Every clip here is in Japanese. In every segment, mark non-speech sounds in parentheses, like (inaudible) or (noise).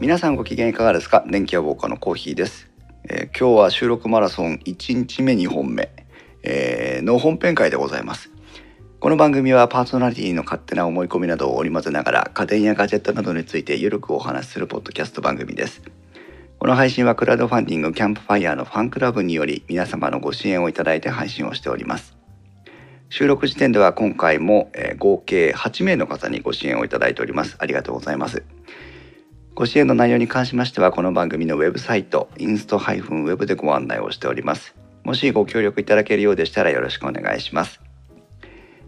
皆さんご機嫌いかがですか？電気屋ウォーカーのコーヒーです、えー今日は収録マラソン1日目2本目、えーの本編会でございます。この番組はパーソナリティの勝手な思い込みなどを織り交ぜながら家電やガジェットなどについてゆるくお話しするポッドキャスト番組です。この配信はクラウドファンディングキャンプファイヤーのファンクラブにより皆様のご支援をいただいて配信をしております。収録時点では今回も、合計8名の方にご支援をいただいております。ありがとうございます。ご支援の内容に関しましてはこの番組のウェブサイトインスト -web でご案内をしております。もしご協力いただけるようでしたらよろしくお願いします。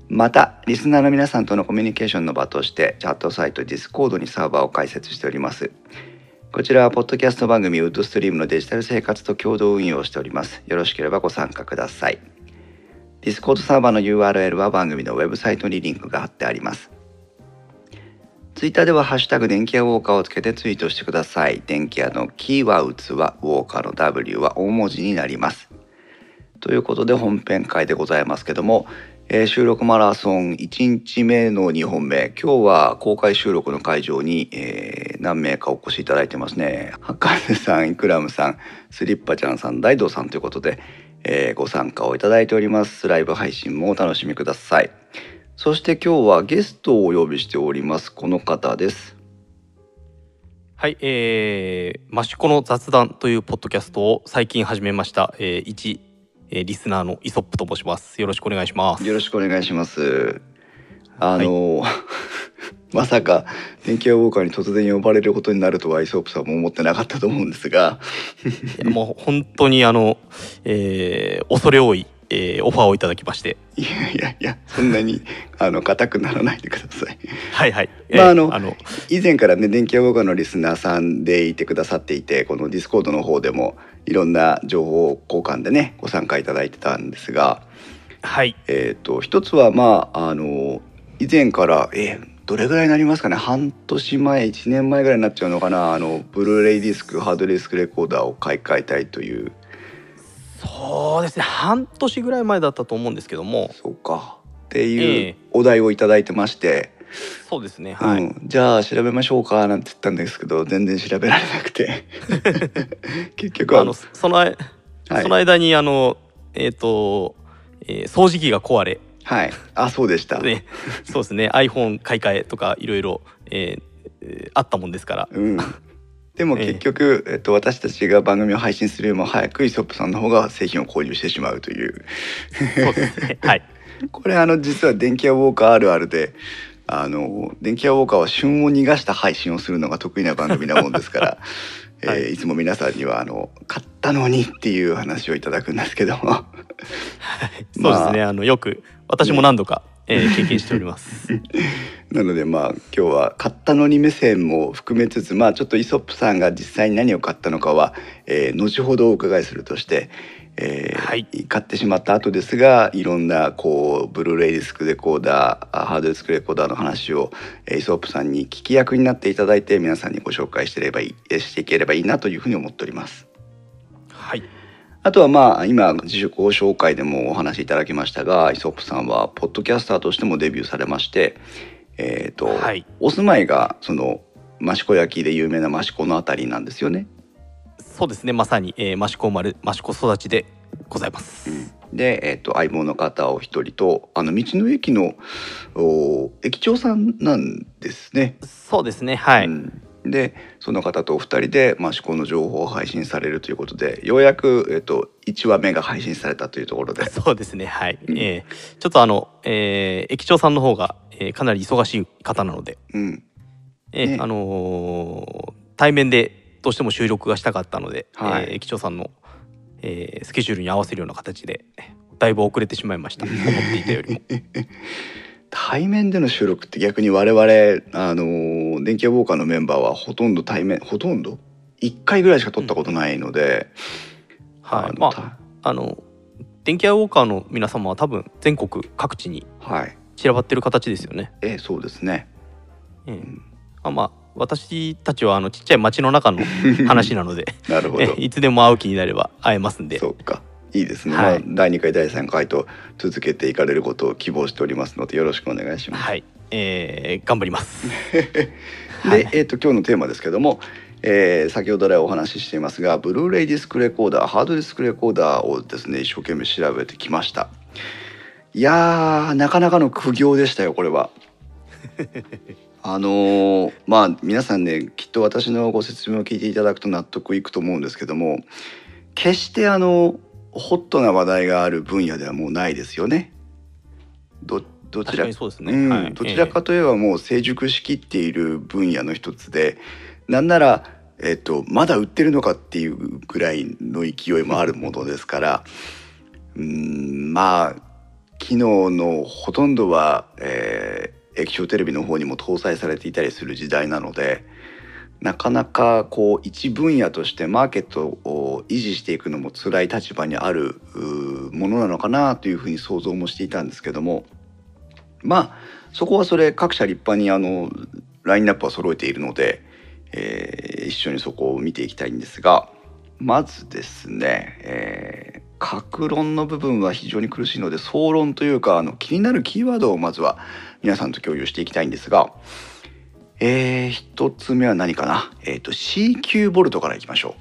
またリスナーの皆さんとのコミュニケーションの場としてチャットサイト Discord にサーバーを開設しております。こちらはポッドキャスト番組ウッドストリームのデジタル生活と共同運用をしております。よろしければご参加ください。Discord サーバーの URL は番組のウェブサイトにリンクが貼ってあります。ツイッターではハッシュタグ電気屋ウォーカーをつけてツイートしてください。電気屋のキーは器、ウォーカーの W は大文字になります。ということで本編会でございますけども、えー収録マラソン1日目の2本目、今日は公開収録の会場に、えー何名かお越しいただいてますね。博士さん、イクラムさん、スリッパちゃんさん、大道さんということで、えーご参加をいただいております。ライブ配信もお楽しみください。そして今日はゲストをお呼びしております。この方です。はい、えー、マシコの雑談というポッドキャストを最近始めました、えー、一、えーリスナーのイソップと申します。よろしくお願いします。よろしくお願いします。あの、(laughs) まさか電気屋ウォーカーに突然呼ばれることになるとはイソップさんも思ってなかったと思うんですが、もう本当にあの、えー、恐れ多い、えー、オファーをいただきまして、いやいやいや、そんなに (laughs) あの硬くならないでください。はいはい。まああのあの以前からね電気屋ウォーカーのリスナーさんでいてくださっていて、この Discord の方でもいろんな情報交換でねご参加いただいてたんですが、はい、えっ、と一つはまああの以前からえーどれぐらいになりますかね半年前1年前ぐらいになっちゃうのかなあのブルーレイディスクハードディスクレコーダーを買い替えたいというそうですね、半年ぐらい前だったと思うんですけども、そうか。ってえいうえお題をいただいてまして、そうですね、はい。うん、じゃあ調べましょうかなんて言ったんですけど全然調べられなくて。(laughs) 結局は。あのその間、はい。その間にあのえっ、と、えー掃除機が壊れ、はい。あそうでした、ね、そうですね。iPhone 買い替えとかいろいろえーえーあったもんですから。うん、でもええ。結局、えっと、私たちが番組を配信するよりも早くイソップさんの方が製品を購入してしまうという。そうですね。はい。(laughs) これあの実は電気屋ウォーカーあるあるであの電気屋ウォーカーは旬を逃がした配信をするのが得意な番組なもんですから、い (laughs) はい。えーいつも皆さんにはあの買ったのにっていう話をいただくんですけども。(laughs) そうまあですね。あのよく私も何度か、えー経験しております。(laughs) なのでまあ今日は買ったのに目線も含めつつまあちょっとイソップさんが実際に何を買ったのかは、えー後ほどお伺いするとして、えーはい。買ってしまった後ですがいろんなこうブルーレイディスクレコーダーあハードディスクレコーダーの話を、えーイソップさんに聞き役になっていただいて皆さんにご紹介してればいいえーしていければいいなというふうに思っております。はいあとはまあ今自己紹介でもお話しいただきましたがイソップさんはポッドキャスターとしてもデビューされましてえっ、と、はい。お住まいがその益子焼で有名な益子のあたりなんですよね？そうですね。まさに、えー、益子生まれ益子育ちでございます、で、えー、と相棒の方を一人とあの道の駅のお駅長さんなんですね。そうですね。はい、うんでその方とお二人で益子の情報を配信されるということでようやく、えー、と1話目が配信されたというところで。そうですね。はい、うん。えーちょっとあの、えー駅長さんの方が、えーかなり忙しい方なので、うん。えーね。あのー対面でどうしても収録がしたかったので、はい。えー駅長さんの、えースケジュールに合わせるような形でだいぶ遅れてしまいました。思っていたよりも (laughs) 対面での収録って逆に我々あの電気屋ウォーカーのメンバーはほとんど対面ほとんど？1回ぐらいしか撮ったことないので、はい。のまああの電気屋ウォーカーの皆様は多分全国各地に散らばってる形ですよね。ええそうですね。ええ。あまあ私たちはあのちっちゃい町の中の話なので。(laughs) なるほど。(laughs) えいつでも会う気になれば会えますんで。そうかいいですね、はい。まあ、第2回第3回と続けていかれることを希望しておりますのでよろしくお願いします。はい、えー頑張ります。(laughs) で、はい。えー、と今日のテーマですけども、えー先ほど来お話ししていますがブルーレイディスクレコーダーハードディスクレコーダーをですね一生懸命調べてきました。いやーなかなかの苦行でしたよこれは。(laughs) あのーまあ皆さんねきっと私のご説明を聞いていただくと納得いくと思うんですけども決してあのホットな話題がある分野ではもうないですよね。どどち確らかにそうですね、うん。はい。どちらかといえばもう成熟しきっている分野の一つでなんなら、えっと、まだ売ってるのかっていうぐらいの勢いもあるものですからうんまあ機能のほとんどは、えー液晶テレビの方にも搭載されていたりする時代なのでなかなかこう一分野としてマーケットを維持していくのも辛い立場にあるものなのかなというふうに想像もしていたんですけども。まあそこはそれ各社立派にあのラインナップは揃えているので、えー一緒にそこを見ていきたいんですがまずですね、えー、格論の部分は非常に苦しいので総論というかあの気になるキーワードをまずは皆さんと共有していきたいんですが、えー、一つ目は何かな、えー、と CQ ボルトからいきましょう。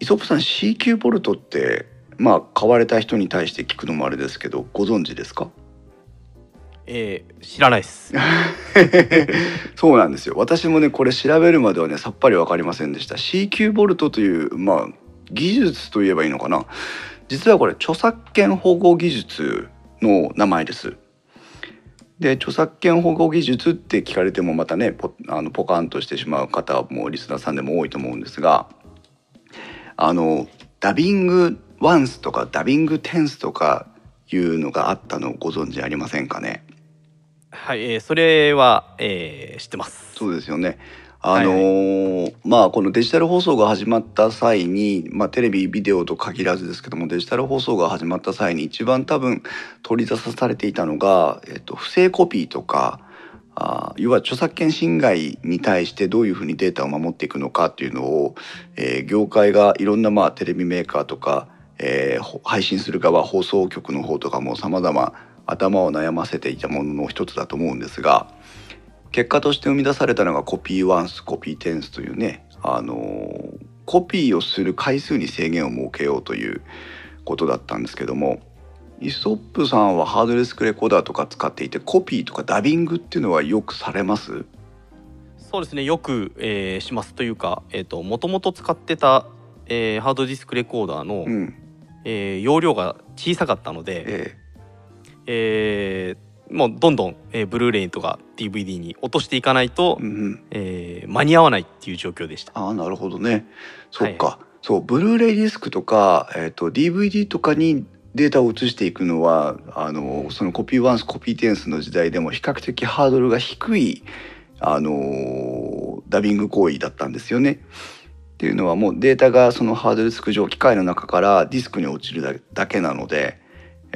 イソップさん CQ ボルトってまあ買われた人に対して聞くのもあれですけどご存知ですか？えー知らないです。(laughs) そうなんですよ。私もねこれ調べるまではねさっぱり分かりませんでした。CQ ボルトというまあ技術といえばいいのかな？実はこれ著作権保護技術の名前ですで著作権保護技術って聞かれてもまたねポあのポカンとしてしまう方もリスナーさんでも多いと思うんですがあのダビングワンスとかダビングテンスとかいうのがあったのをご存知ありませんかね？はい、えーそれは、えー知ってますそうですよね。あのーまあこのデジタル放送が始まった際に、まあ、テレビビデオと限らずですけどもデジタル放送が始まった際に一番多分取り出されていたのが、えっと、不正コピーとかあー要は著作権侵害に対してどういうふうにデータを守っていくのかっていうのを、えー業界がいろんなまあテレビメーカーとか、えー配信する側放送局の方とかも様々頭を悩ませていたものの一つだと思うんですが結果として生み出されたのがコピーワンスコピーテンスというね、あのーコピーをする回数に制限を設けようということだったんですけどもイソップさんはハードディスクレコーダーとか使っていてコピーとかダビングっていうのはよくされます？そうですねよく、えーしますというかえっ、ともともと使ってた、えーハードディスクレコーダーの、うん。えー容量が小さかったので、え。えーもうどんどん、えーブルーレイとか DVD に落としていかないと、えうんうんえー間に合わないっていう状況でした。ああなるほどねそっか、そうブルーレイディスクとか、えー、と DVD とかにデータを移していくのはあのそのコピーワンスコピーテンスの時代でも比較的ハードルが低いあのダビング行為だったんですよね。っていうのはもうデータがそのハードディスク上機械の中からディスクに落ちるだだけなので、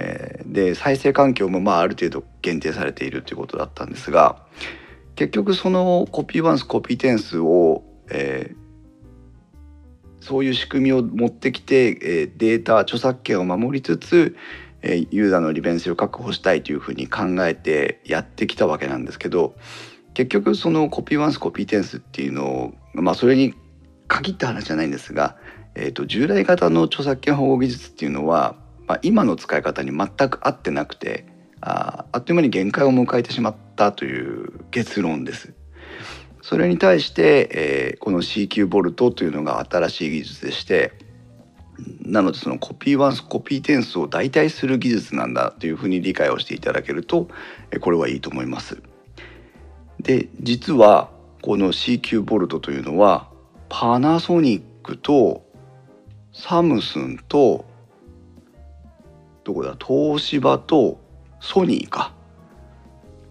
えーで再生環境もまあある程度限定されているということだったんですが結局そのコピーワンスコピーテンスを、えーそういう仕組みを持ってきて、えーデータ著作権を守りつつ、えーユーザーの利便性を確保したいというふうに考えてやってきたわけなんですけど結局そのコピーワンスコピーテンスっていうのをまあそれに限った話じゃないんですが、えー、と従来型の著作権保護技術っていうのは、まあ、今の使い方に全く合ってなくてああっという間に限界を迎えてしまったという結論です。それに対して、えーこの CQ ボルトというのが新しい技術でしてなのでそのコピーワンスコピーテンスを代替する技術なんだというふうに理解をしていただけるとこれはいいと思います。で実はこの CQ ボルトというのはパナソニックとサムスンとどこだ東芝とソニーか。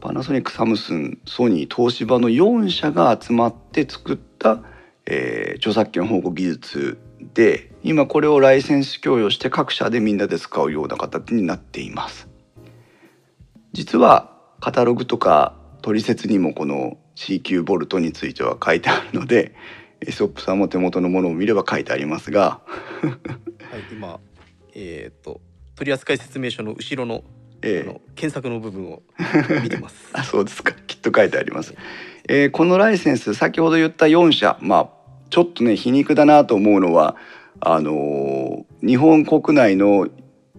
パナソニックサムスンソニー東芝の4社が集まって作った、えー著作権保護技術で今これをライセンス供与して各社でみんなで使うような形になっています。実はカタログとか取説にもこの CQ ボルトについては書いてあるのでエソップさんも手元のものを見れば書いてありますが。はい、今、えっ、と取扱説明書の後ろの,、え検索の部分を見てます。(laughs) あそうですかきっと書いてあります。えーこのライセンス先ほど言った4社まあちょっとね皮肉だなと思うのはあのー日本国内の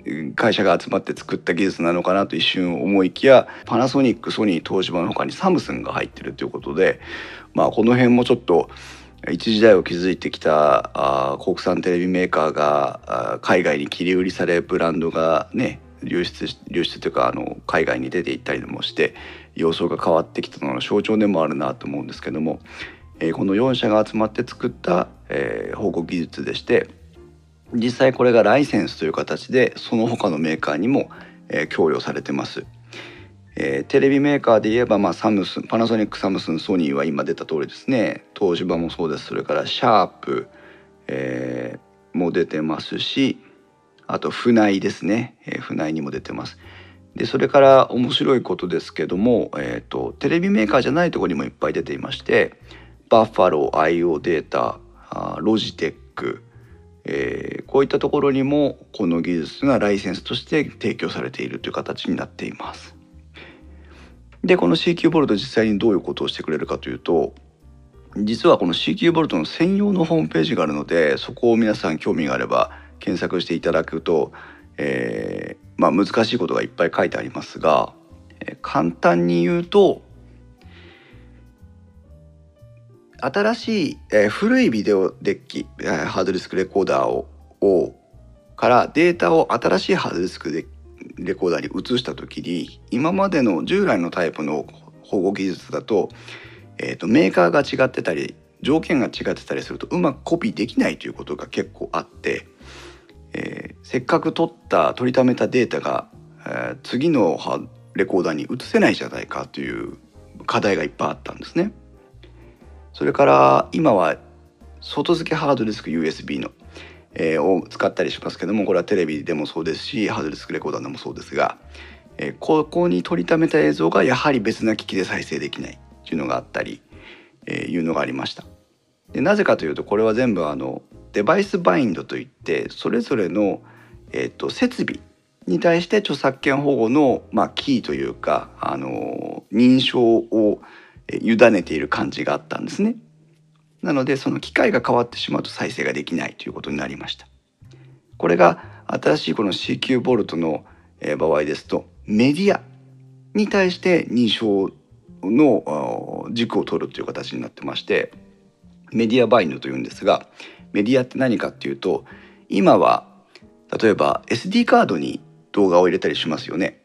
うん会社が集まって作った技術なのかなと一瞬思いきやパナソニックソニー東芝の他にサムスンが入ってるということでまあこの辺もちょっと一時代を築いてきたあ国産テレビメーカーがあー海外に切り売りされブランドがね流出流出というかあの海外に出ていったりもして様相が変わってきたのの象徴でもあるなと思うんですけども、えーこの4社が集まって作った、えー保護技術でして実際これがライセンスという形でその他のメーカーにも、えー供与されてます。えーテレビメーカーで言えば、まあ、サムスンパナソニックサムスンソニーは今出た通りですね。東芝もそうです。それからシャープ、えーも出てますしあと船井ですね、えー船井にも出てます。でそれから面白いことですけども、えー、とテレビメーカーじゃないとこにもいっぱい出ていましてバッファロー IO データあロジテック、えーこういったところにもこの技術がライセンスとして提供されているという形になっています。でこの CQ ボルト実際にどういうことをしてくれるかというと実はこの CQ ボルトの専用のホームページがあるのでそこを皆さん興味があれば検索していただくと、えーまあ、難しいことがいっぱい書いてありますが、えー簡単に言うと新しい、えー古いビデオデッキ、えハードディスクレコーダーををからデータを新しいハードディスクでレコーダーに移した時に今までの従来のタイプの保護技術だと,、えーとメーカーが違ってたり条件が違ってたりするとうまくコピーできないということが結構あって、えーせっかく取った取りためたデータが、えー次のレコーダーに移せないじゃないかという課題がいっぱいあったんですね。それから今は外付けハードディスク USB の、えーを使ったりしますけどもこれはテレビでもそうですしハードディスクレコーダーでもそうですが、えーここに取りためた映像がやはり別な機器で再生できないっていうのがあったり、えーいうのがありました。でなぜかというとこれは全部あのデバイスバインドといってそれぞれの、えー、と設備に対して著作権保護の、まあ、キーというか、あの認証を委ねている感じがあったんですね。なのでその機械が変わってしまうと再生ができないということになりました。これが新しいこの CQ ボルトの場合ですとメディアに対して認証の軸を取るという形になってましてメディアバインドというんですがメディアって何かっていうと今は例えば SD カードに動画を入れたりしますよね。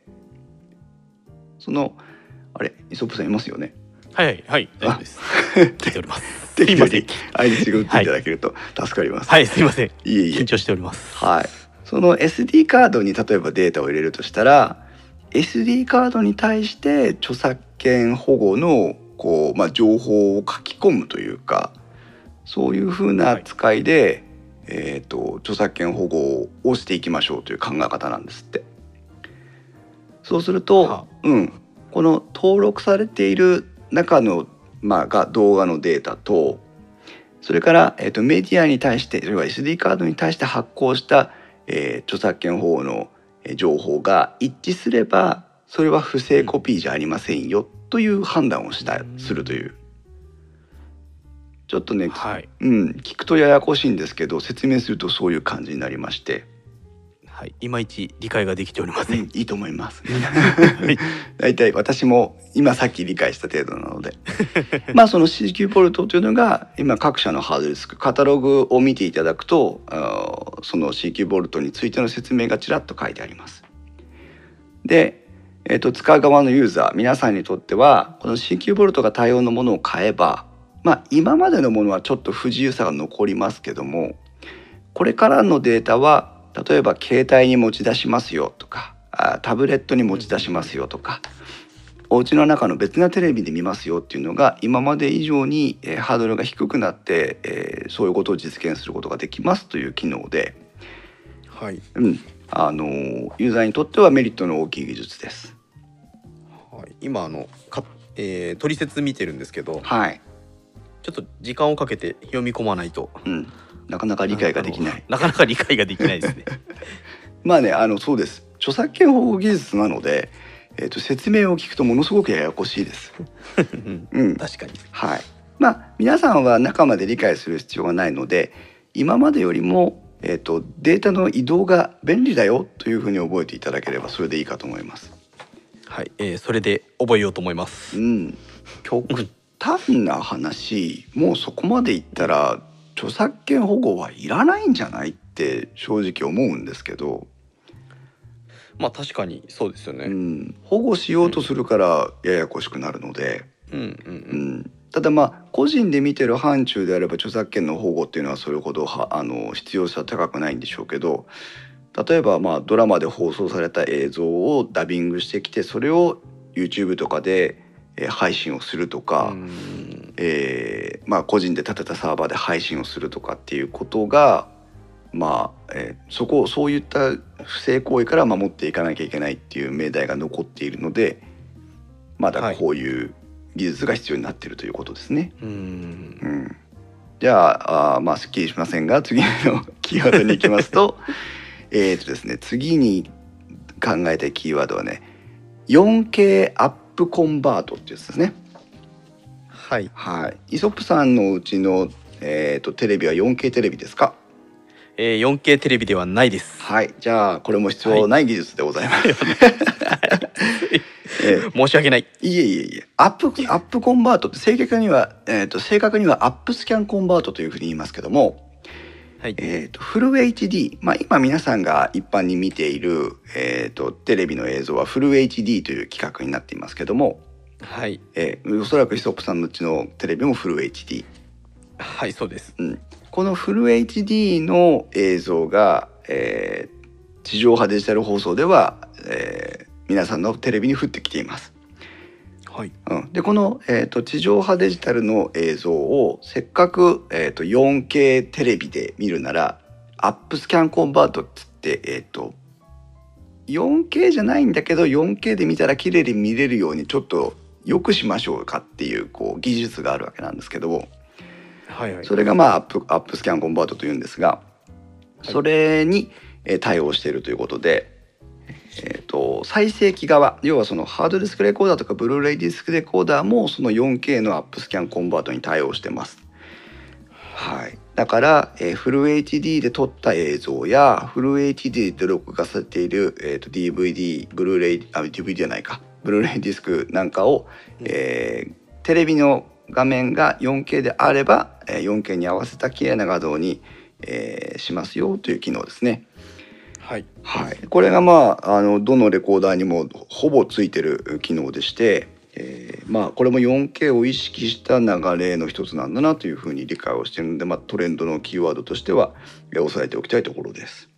そのあれイソップさんいますよね？はいはい。はい大丈夫です。(laughs) 聞いております。すいません。相槌が打っていただけると助かります。はいすいません。いえいえ。緊張しております。はい。その SD カードに例えばデータを入れるとしたら SD カードに対して著作権保護のこう、まあ、情報を書き込むというかそういうふうな扱いで、えー、と著作権保護をしていきましょうという考え方なんですって。そうすると、はうん、この登録されている中の、まあ、が動画のデータとそれから、えー、とメディアに対してそれは SD カードに対して発行した、えー著作権保護のえー情報が一致すればそれは不正コピーじゃありませんよという判断をしたうん。するという。ちょっとね、はい。うん、聞くとややこしいんですけど説明するとそういう感じになりまして、はいいまいち理解ができておりませんうんいいと思います。はい (laughs) 大体私も今さっき理解した程度なので (laughs) まあその CQ ポルトというのが今各社のハードディスクカタログを見ていただくとその CQ ボルトについての説明がちらっと書いてあります。で、えー、と使う側のユーザー皆さんにとってはこの CQ ボルトが対応のものを買えばまあ今までのものはちょっと不自由さが残りますけどもこれからのデータは例えば携帯に持ち出しますよとかあタブレットに持ち出しますよとかお家の中の別なテレビで見ますよっていうのが今まで以上に、えーハードルが低くなって、えーそういうことを実現することができますという機能で、はい。うん。あのーユーザーにとってはメリットの大きい技術です。はい、今あのか、えー、取説見てるんですけどはい、ちょっと時間をかけて読み込まないと。うん、なかなか理解ができない。なかなか理解ができないですね (laughs) まあねあのそうです著作権保護技術なのでえー、と説明を聞くとものすごくややこしいです。う (laughs) んうん、確かにはい。まあ皆さんは中まで理解する必要がないので今までよりも、えー、とデータの移動が便利だよというふうに覚えていただければそれでいいかと思います。はい、えーそれで覚えようと思いますうん、極端な話もうそこまでいったら著作権保護はいらないんじゃないって正直思うんですけど、まあ確かにそうですよね、うん、保護しようとするからややこしくなるので。うんうんううんん、ただまあ個人で見てる範疇であれば著作権の保護っていうのはそれほどはあの必要性は高くないんでしょうけど例えばまあドラマで放送された映像をダビングしてきてそれを YouTube とかでえー配信をするとか、うんえーまあ、個人で建てたサーバーで配信をするとかっていうことがまあ、えーそこをそういった不正行為から守っていかなきゃいけないっていう命題が残っているのでまだこういう技術が必要になっているということですね。うんうん、じゃああーまあすっきりしませんが次の (laughs) キーワードに行きますと (laughs) えっとですね次に考えたいキーワードはね 4K アップコンバートってやつですね。はいはい。イソップさんのうちの、えー、とテレビは 4K テレビですか？えー 4K テレビではないですはい。じゃあこれも必要ない技術でございます。(laughs) えー申し訳ないいえいえいえ。アップアップコンバートって正確には、えー、と正確にはアップスキャンコンバートというふうに言いますけども、はいえー、とフル HD、まあ、今皆さんが一般に見ている、えー、とテレビの映像はフル HD という規格になっていますけども、はい。えーおそらくイソップさんのうちのテレビもフル HD。はいそうです。うん、このフル HD の映像が、えー地上波デジタル放送では、えー皆さんのテレビに降ってきています。はい。うん、でこの、えー、と地上波デジタルの映像をせっかく、えー、と 4K テレビで見るならアップスキャンコンバートっつって、えー、と 4K じゃないんだけど 4K で見たら綺麗に見れるようにちょっと良くしましょうかっていうこう技術があるわけなんですけども。はいはいそれがまあアップアップスキャンコンバートというんですが、それにえー対応しているということで、えー、と再生機側要はそのハードディスクレコーダーとかブルーレイディスクレコーダーもその 4K のアップスキャンコンバートに対応してます。はい、だから、えーフル HD で撮った映像やフル HD で録画されている、えー、と DVD ブルーレイあ DVD じゃないかブルーレイディスクなんかを、えーテレビの画面が 4K であれば、えー 4K に合わせた綺麗な画像に、えーしますよという機能ですね。はいはい、これがまああのどのレコーダーにもほぼついてる機能でして、えーまあこれも 4K を意識した流れの一つなんだなというふうに理解をしてるので、まあ、トレンドのキーワードとしては、えー押さえておきたいところです。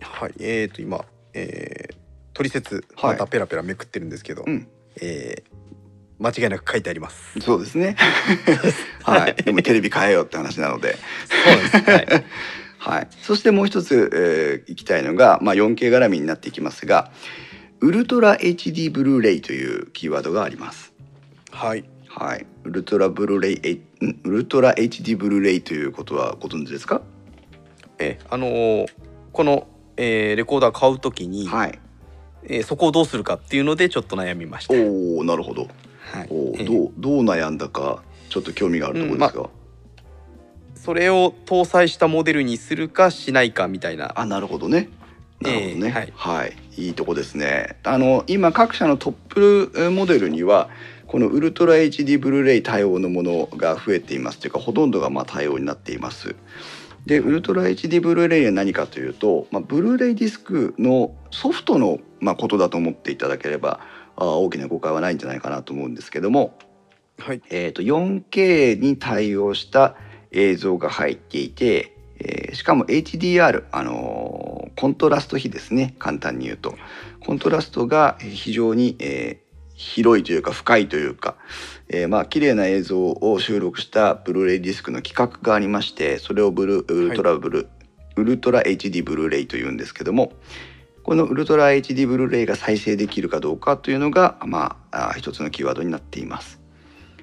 はいえーと今えー取説はい。またペラペラめくってるんですけど、うん、えー間違いなく書いてあります。そうですね。(laughs) はい、でもテレビ変えようって話なので。そうです。はい。(laughs) はい、そしてもう一つ、えー、いきたいのが、まあ、4K 絡みになっていきますがウルトラ HD ブルーレイというキーワードがあります。はい。はい、ウルトラブルーレイウルトラ HD ブルーレイということはご存知ですか？えあのーこの、えーレコーダー買うときに、はい。えーそこをどうするかっていうのでちょっと悩みました。おおなるほど。はいおどうどう悩んだかちょっと興味があるところですが、それを搭載したモデルにするかしないかみたいな。あなるほどね。なるほどね、えーはい、い、いとこですね。あの今各社のトップえーモデルにはこのウルトラ HD ブルーレイ対応のものが増えていますというかほとんどがまあ対応になっています。でウルトラ HD ブルーレイは何かというと、まあ、ブルーレイディスクのソフトの、まあ、ことだと思っていただければあー大きな誤解はないんじゃないかなと思うんですけども、はい。えー、と 4K に対応した映像が入っていて、えーしかも HDR、あのーコントラスト比ですね簡単に言うと。コントラストがえー非常に、えー広いというか深いというか、えーまあ綺麗な映像を収録したブルーレイディスクの規格がありましてそれをブルウルトラブル、ウルトラ HD ブルーレイというんですけどもこのウルトラ HD ブルーレイが再生できるかどうかというのが、まあ、一つのキーワードになっています。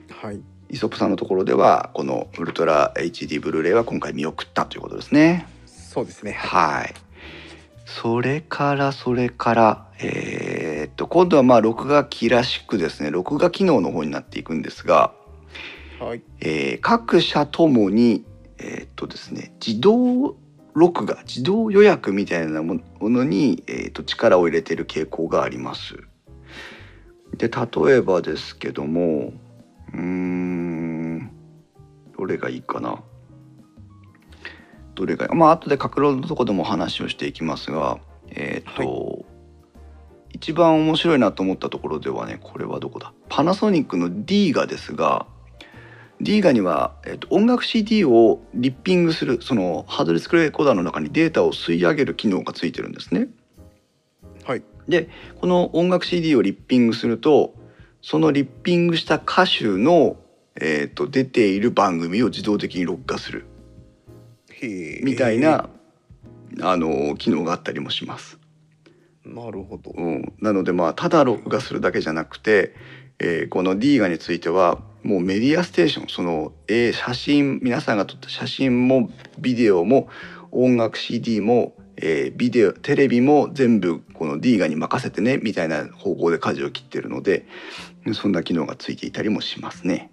はいイソップさんのところではこのウルトラ HD ブルーレイは今回見送ったということですね。そうですね。はい。それからそれからえーっと今度はまあ録画機らしくですね録画機能の方になっていくんですが、はいえー各社ともにえーっとですね自動録画自動予約みたいなものに、えーっと力を入れている傾向があります。で例えばですけどもうーんどれがいいかなどれがまあ後で格論のとこでも話をしていきますがえーっと、一番面白いなと思ったところではねこれはどこだ？パナソニックの D がですが D ガには、えー、と音楽 CD をリッピングするそのハードディスクレコーダーの中にデータを吸い上げる機能がついてるんですね。はい。でこの音楽 CD をリッピングするとそのリッピングした歌手の、えー、と出ている番組を自動的に録画するみたいな、あの機能があったりもします。なるほど。うん、なのでまあただ録画するだけじゃなくて、えーこの D ガについてはもうメディアステーションその、えー写真皆さんが撮った写真もビデオも音楽 CD も、えービデオテレビも全部この D ガに任せてねみたいな方向で舵を切ってるのでそんな機能がついていたりもしますね。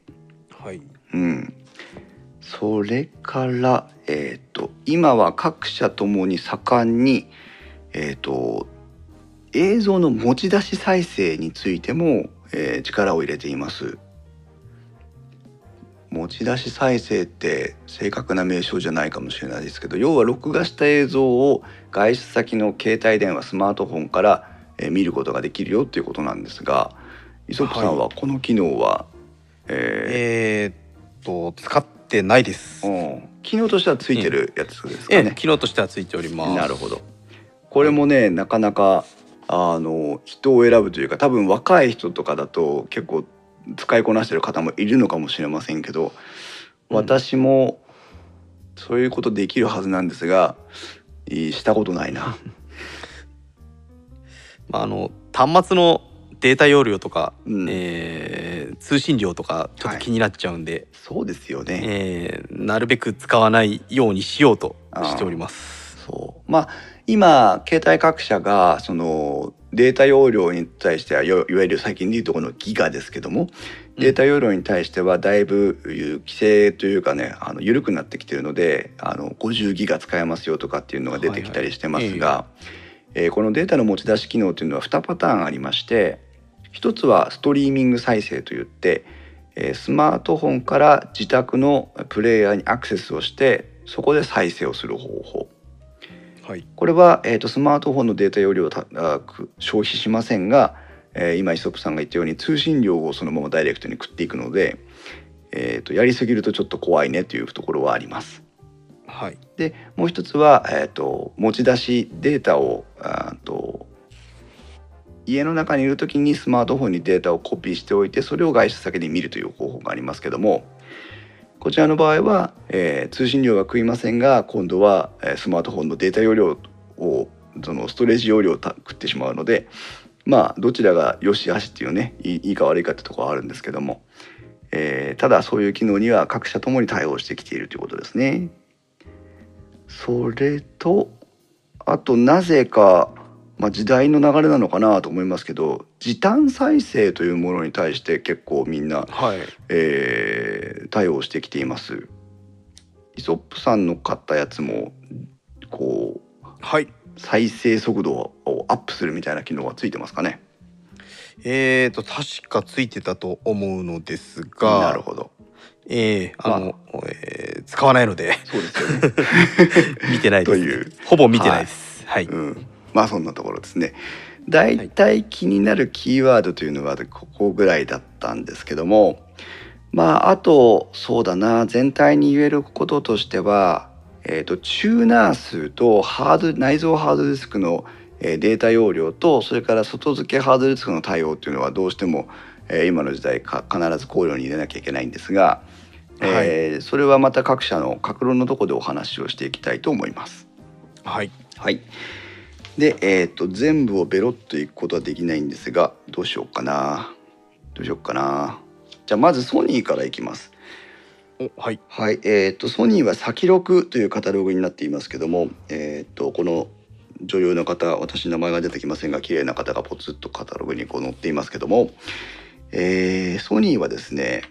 はい。うん、それから、えー、と今は各社ともに盛んに、えー、と映像の持ち出し再生についても、えー力を入れています。持ち出し再生って正確な名称じゃないかもしれないですけど要は録画した映像を外出先の携帯電話スマートフォンから、えー見ることができるよっていうことなんですがイソップさんはこの機能は、えーえーっと使ってないですうん機能としてはついてるやつですかね。ええ機能としてはついておりますなるほど。これもねなかなかあの人を選ぶというか多分若い人とかだと結構使いこなしてる方もいるのかもしれませんけど、うん私もそういうことできるはずなんですがしたことないな。(laughs) まああの端末のデータ容量とか、うん。えー通信量とかちょっと気になっちゃうんで、そうですよね。えーなるべく使わないようにしようとしております。そう。まあ今携帯各社がそのデータ容量に対してはいわゆる最近でいうところのギガですけどもデータ容量に対してはだいぶ規制というかねあの緩くなってきてるのであの50ギガ使えますよとかっていうのが出てきたりしてますが、えーこのデータの持ち出し機能というのは2パターンありまして一つはストリーミング再生といって、えースマートフォンから自宅のプレイヤーにアクセスをしてそこで再生をする方法。はいこれは、えー、とスマートフォンのデータ容量をたあく消費しませんが、えー今イソップさんが言ったように通信量をそのままダイレクトに食っていくので、えー、とやりすぎるとちょっと怖いねというところはあります。はいでもう一つは、えー、と持ち出しデータをあーと家の中にいる時にスマートフォンにデータをコピーしておいてそれを外出先で見るという方法がありますけどもこちらの場合は、えー通信量が食いませんが今度は、スマートフォンのデータ容量をそのストレージ容量を食ってしまうのでまあどちらが良し悪しっていうねいいか悪いかってとこはあるんですけども、えーただそういう機能には各社ともに対応してきているということですね。それとあとなぜか、まあ、時代の流れなのかなと思いますけど時短再生というものに対して結構みんな、はい。えー対応してきています。イソップさんの買ったやつもこうはい。再生速度をアップするみたいな機能はついてますかね？えーと確かついてたと思うのですがなるほど。えーあの、えー使わないので。そうですよね。(laughs) 見てないです (laughs) という。ほぼ見てないです。はい、うん、まあそんなところですね。だいたい気になるキーワードというのはここぐらいだったんですけどもまああとそうだな全体に言えることとしては、えー、とチューナー数とハード内蔵ハードディスクのえーデータ容量とそれから外付けハードディスクの対応っていうのはどうしても、えー今の時代か必ず考慮に入れなきゃいけないんですが、えーそれはまた各社の各論のところでお話をしていきたいと思います。はいはい。で、えっ、と全部をベロッといくことはできないんですが、どうしようかな。どうしようかな。じゃあまずソニーからいきます。おはいはい。えっ、とソニーは先録というカタログになっていますけども、えっ、とこの女優の方私名前が出てきませんが綺麗な方がポツッとカタログにこう載っていますけども、えーソニーはですね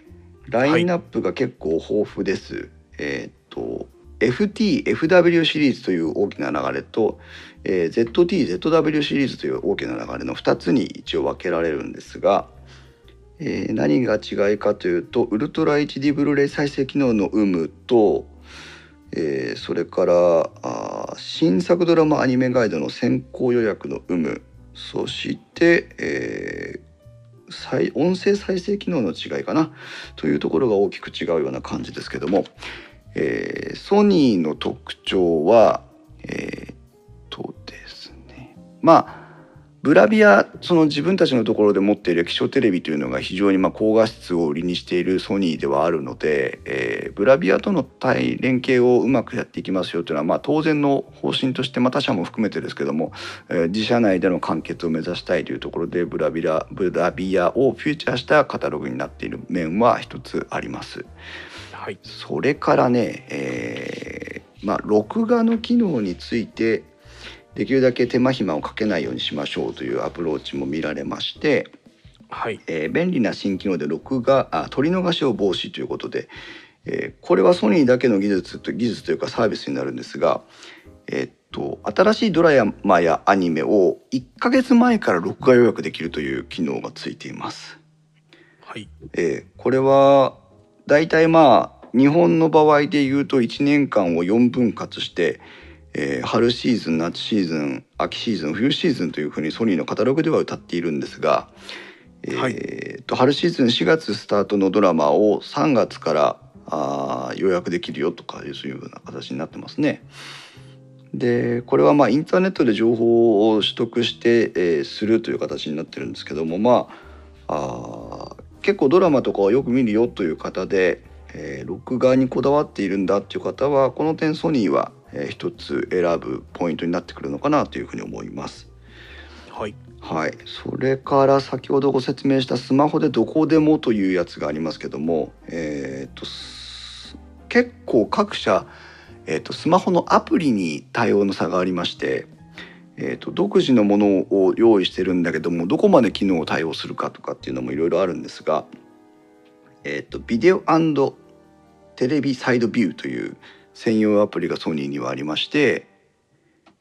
ラインナップが結構豊富です。えーっと FT、FW シリーズという大きな流れと、えー ZT、ZW シリーズという大きな流れの2つに一応分けられるんですが、えー何が違いかというとウルトラ HD ブルーレイ再生機能の有無と、えーそれからあ新作ドラマアニメガイドの先行予約の有無そして、えー音声再生機能の違いかなというところが大きく違うような感じですけども、えーソニーの特徴はえーっとですねまあブラビアその自分たちのところで持っている液晶テレビというのが非常にまあ高画質を売りにしているソニーではあるので、えーブラビアとの対連携をうまくやっていきますよというのはまあ当然の方針としてまあ他社も含めてですけども、えー自社内での完結を目指したいというところでブラビラブラビアをフューチャーしたカタログになっている面は一つあります。はいそれからね、えーまあ、録画の機能についてできるだけ手間暇をかけないようにしましょうというアプローチも見られまして、はいえー便利な新機能で録画あ取り逃しを防止ということで、えーこれはソニーだけの技術と技術というかサービスになるんですが、えーっと新しいドラマやアニメを1ヶ月前から録画予約できるという機能がついています。はいえーこれは大体まあ日本の場合で言うと1年間を4分割して、えー春シーズン夏シーズン秋シーズン冬シーズンというふうにソニーのカタログでは歌っているんですが、えーはいと春シーズン4月スタートのドラマを3月からあー予約できるよとかいうそういうような形になってますね。でこれはまあインターネットで情報を取得して、えーするという形になってるんですけどもまああー結構ドラマとかをよく見るよという方で、えー録画にこだわっているんだっていう方はこの点ソニーは、えー一つ選ぶポイントになってくるのかなというふうに思います。はいはい、それから先ほどご説明したスマホでどこでもというやつがありますけども、えー、とす結構各社、えー、とスマホのアプリに対応の差がありまして、えー、と独自のものを用意してるんだけどもどこまで機能を対応するかとかっていうのもいろいろあるんですが、えー、とビデオテレビサイドビューという専用アプリがソニーにはありまして、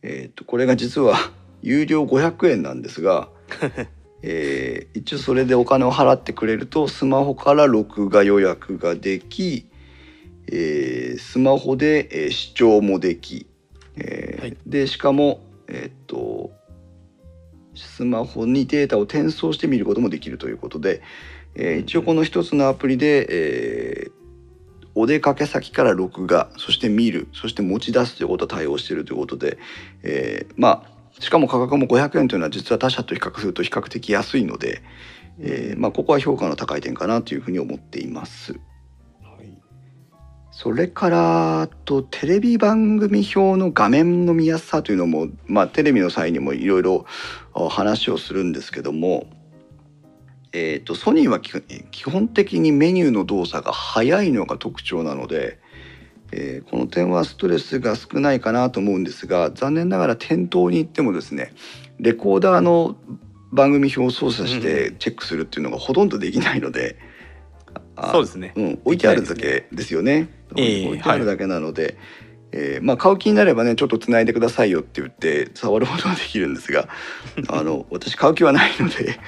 えー、とこれが実は (laughs) 有料500円なんですが、(laughs) えー一応それでお金を払ってくれるとスマホから録画予約ができ、えースマホで、えー視聴もでき、えーはい。でしかも、えーっとスマホにデータを転送して見ることもできるということで、えー一応この一つのアプリで、えーお出かけ先から録画そして見るそして持ち出すということを対応しているということで、えーまあしかも価格も500円というのは実は他社と比較すると比較的安いので、えーまあ、ここは評価の高い点かなというふうに思っています。はいそれからあとテレビ番組表の画面の見やすさというのも、まあ、テレビの際にもいろいろあ話をするんですけども、えー、とソニーは基基本的にメニューの動作が速いのが特徴なので、えーこの点はストレスが少ないかなと思うんですが残念ながら店頭に行ってもですねレコーダーの番組表を操作してチェックするっていうのがほとんどできないので。あそうですねうん、置いてあるだけですよね。ええ置いてあるだけなので、えーまあ買う気になればねちょっとつないでくださいよって言って触ることはできるんですが (laughs) あの私買う気はないので、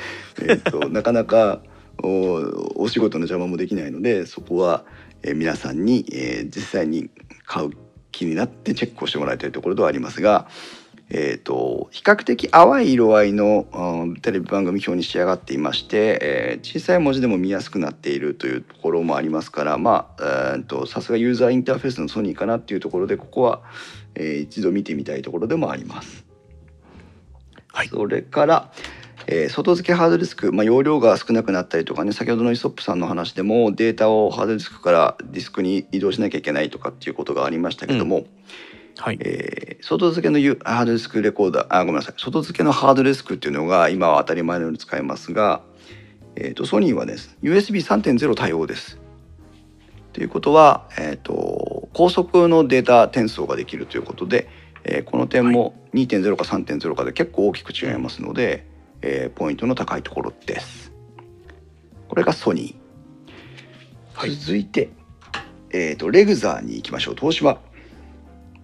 えー、となかなかおお仕事の邪魔もできないのでそこは、えー皆さんに、えー実際に買う気になってチェックをしてもらいたいところではありますが。えー、と比較的淡い色合いの、うんテレビ番組表に仕上がっていまして、えー小さい文字でも見やすくなっているというところもありますからまあえーとさすがユーザーインターフェースのソニーかなっていうところでここは、えー一度見てみたいところでもあります。はいそれから、えー外付けハードディスク、まあ、容量が少なくなったりとかね先ほどのイソップさんの話でもデータをハードディスクからディスクに移動しなきゃいけないとかっていうことがありましたけども、はいえー外付けのユハードディスクレコーダーあごめんなさい外付けのハードディスクっていうのが今は当たり前のように使えますが、えー、とソニーはです USB3.0 対応です。ということは、えー、と高速のデータ転送ができるということで、えーこの点も2.0か3.0かで結構大きく違いますので、えーポイントの高いところです。これがソニー。はい続いて、えー、とレグザに行きましょう東芝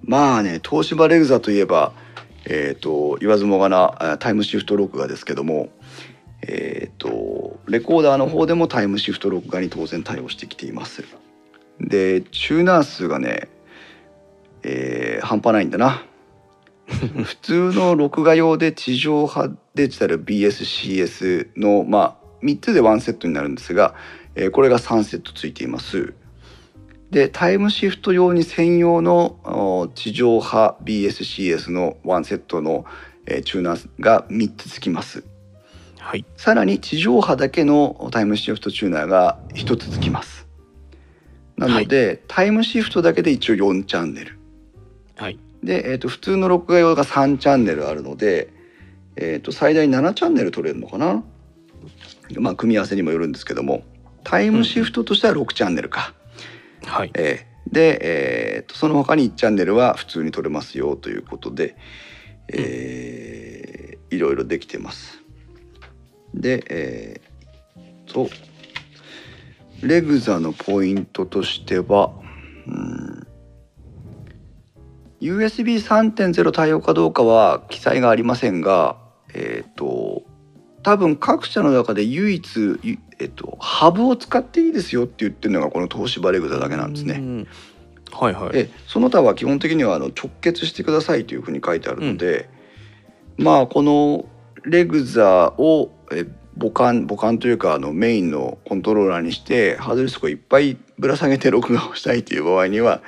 まあね東芝レグザといえば、えー、と言わずもがなあタイムシフト録画ですけどもえー、とレコーダーの方でもタイムシフト録画に当然対応してきています。でチューナー数がね、えー半端ないんだな。(laughs) 普通の録画用で地上波デジタル BSCS のまあ3つで1セットになるんですが、えーこれが3セットついていますでタイムシフト用に専用のお地上波 BSCS の1セットの、えーチューナーが3つつきます。はい。さらに地上波だけのタイムシフトチューナーが1つつきます。なので、タイムシフトだけで一応4チャンネル。はい。で、えー、と普通の録画用が3チャンネルあるので、えー、と最大7チャンネル取れるのかな？まあ組み合わせにもよるんですけどもタイムシフトとしては6チャンネルか、はい。えーで、えー、とその他に1チャンネルは普通に取れますよということで、えーいろいろできてます。でえー、とレグザのポイントとしてはうん USB3.0 対応かどうかは記載がありませんがえっ、と多分各社の中で唯一、ゆえっと、ハブを使っていいですよって言ってるのがこの東芝レグザだけなんですね。うん。はいはい。でその他は基本的にはあの直結してくださいというふうに書いてあるので、まあこのレグザをえ母艦母艦というかあのメインのコントローラーにしてハードディスクをいっぱいぶら下げて録画をしたいという場合には、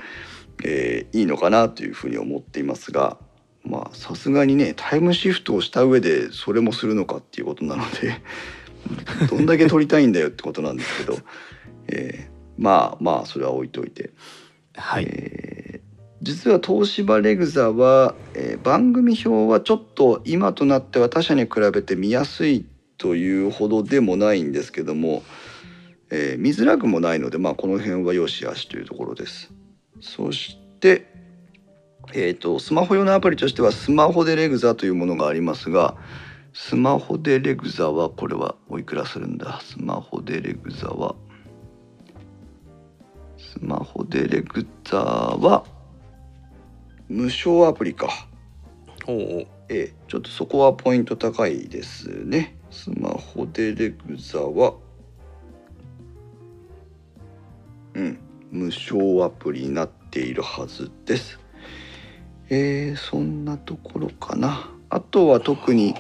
えーいいのかなというふうに思っていますがまあさすがにねタイムシフトをした上でそれもするのかっていうことなので (laughs) どんだけ撮りたいんだよってことなんですけど、えーまあまあそれは置いといて。はいえー実は東芝レグザは、えー番組表はちょっと今となっては他社に比べて見やすいというほどでもないんですけども、えー見づらくもないので、まあ、この辺は良し悪しというところです。そして、えー、とスマホ用のアプリとしてはスマホでレグザというものがありますがスマホでレグザはこれはおいくらするんだ？スマホでレグザはスマホでレグザは無償アプリか。おうええ、ちょっとそこはポイント高いですね。スマホでレグザは、うん、無償アプリになっているはずです。えー、そんなところかな。あとは特に、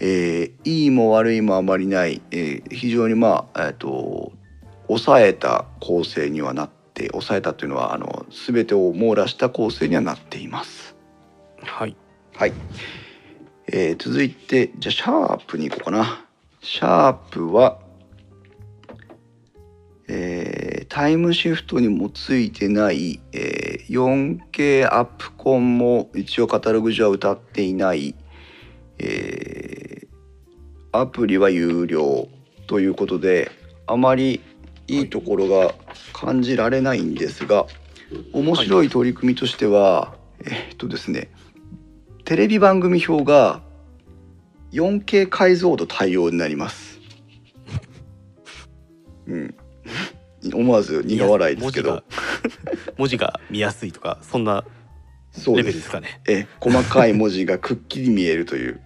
えーいいも悪いもあまりない、えー非常にまあ、えっ、と、抑えた構成にはなって、抑えたというのは、あの、すべてを網羅した構成にはなっています。はいはい。えー続いて、じゃあ、シャープに行こうかな。シャープは、えータイムシフトにもついてない、え 4K アップコンも一応カタログ上は歌っていない、えアプリは有料ということで、あまりいいところが感じられないんですが、面白い取り組みとしては、えっとですね、テレビ番組表が 4K 解像度対応になります。うん。思わず苦笑いですけど、文字が見やすいとかそんなレ。ベルですすかねえ、細かい文字がくっきり見えるという。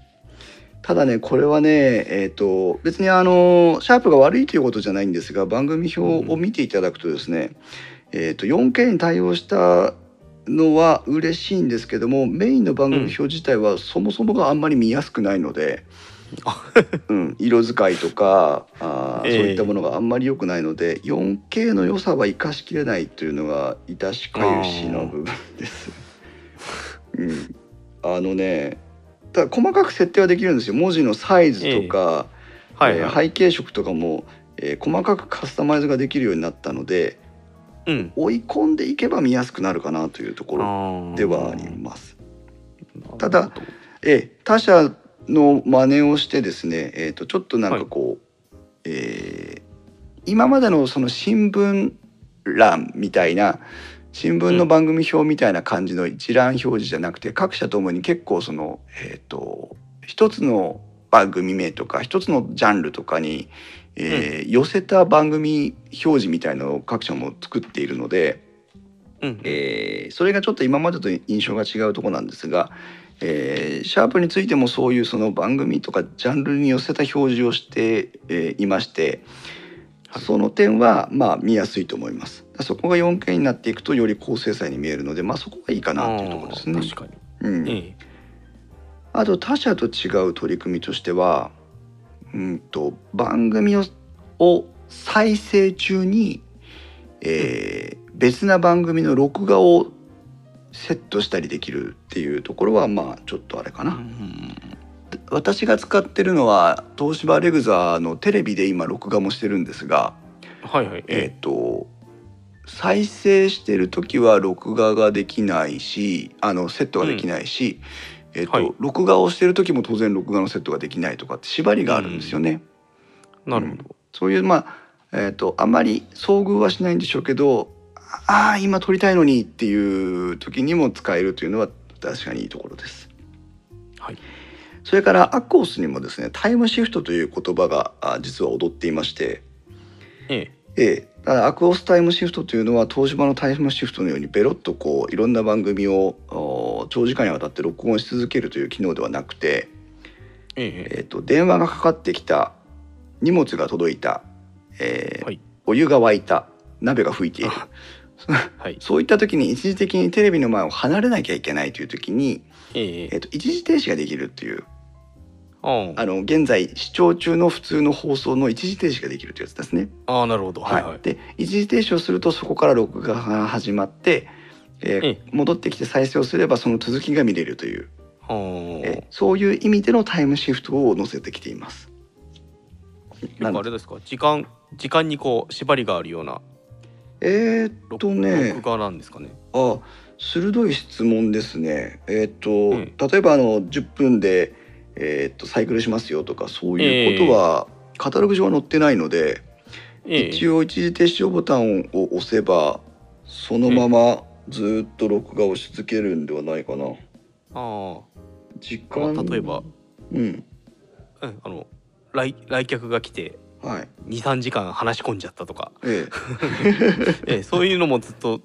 ただね、これはね、えっ、と、別にあの、シャープが悪いということじゃないんですが、番組表を見ていただくとですね、えっ、と、4K に対応したのは嬉しいんですけども、メインの番組表自体はそもそもがあんまり見やすくないので、あ (laughs) うん、色使いとかあー、ええ。そういったものがあんまり良くないので 4K の良さは生かしきれないというのが致しかゆしの部分です。うん、あのねただ細かく設定はできるんですよ。文字のサイズとか、はい、はい。えー背景色とかも、えー細かくカスタマイズができるようになったのでうん。追い込んでいけば見やすくなるかなというところではあります。ただえー他社の真似をしてですね、えー、とちょっとなんかこう、えー今までのその新聞欄みたいな、新聞の番組表みたいな感じの一覧表示じゃなくて各社ともに結構そのえっ、と一つの番組名とか一つのジャンルとかに、えー寄せた番組表示みたいなのを各社も作っているので、うん。えーそれがちょっと今までと印象が違うところなんですが、えーシャープについてもそういうその番組とかジャンルに寄せた表示をして、えーいましてその点はまあ見やすいと思います。そこが 4K になっていくとより高精細に見えるので、まあ、そこがいいかなっていうところですね。うん。に、え。あと他社と違う取り組みとしてはうんと番組をを再生中に、えー別な番組の録画をセットしたりできるっていうところはまあちょっとあれかえな、うん私が使ってるのは東芝レグザのテレビで今録画もしてるんですが、はいはい。えっ、と再生してる時は録画ができないしあのセットができないし、えっとはい。録画をしてる時も当然録画のセットができないとかって縛りがあるんですよね。なるほど、そういうまあえっ、とあまり遭遇はしないんでしょうけどああ今撮りたいのにっていう時にも使えるというのは確かにいいところです。はい。それからアコースにもですねタイムシフトという言葉があ実は踊っていまして、ええ。え、だからアクオスタイムシフトというのは東芝のタイムシフトのようにベロッとこういろんな番組をお長時間にわたって録音し続けるという機能ではなくて、ええ。ええっと電話がかかってきた荷物が届いた、えーはい。お湯が沸いた鍋が吹いている。あはい。そういった時に一時的にテレビの前を離れなきゃいけないという時に、ええ。ええっと一時停止ができるっていうああ。の現在視聴中の普通の放送の一時停止ができるというやつですね。ああなるほど。はいはい、で一時停止をするとそこから録画が始まって、えーえ戻ってきて再生をすればその続きが見れるという、えーそういう意味でのタイムシフトを載せてきています。結構あれですか？時間時間にこう縛りがあるようなえーっ録とね。録画なんですかね。あ鋭い質問ですね。えーっと、ん。例えばあの10分で、えーっとサイクルしますよとかそういうことは、カタログ上は載ってないので、ええ。一応一時停止ボタンを押せばそのままずっと録画をし続けるんではないかな。あ時あ、ま間あ、例えば、うん。うん、あの来来客が来てはい。23時間話し込んじゃったとか、ええ。(laughs) ええ、そういうのもずっと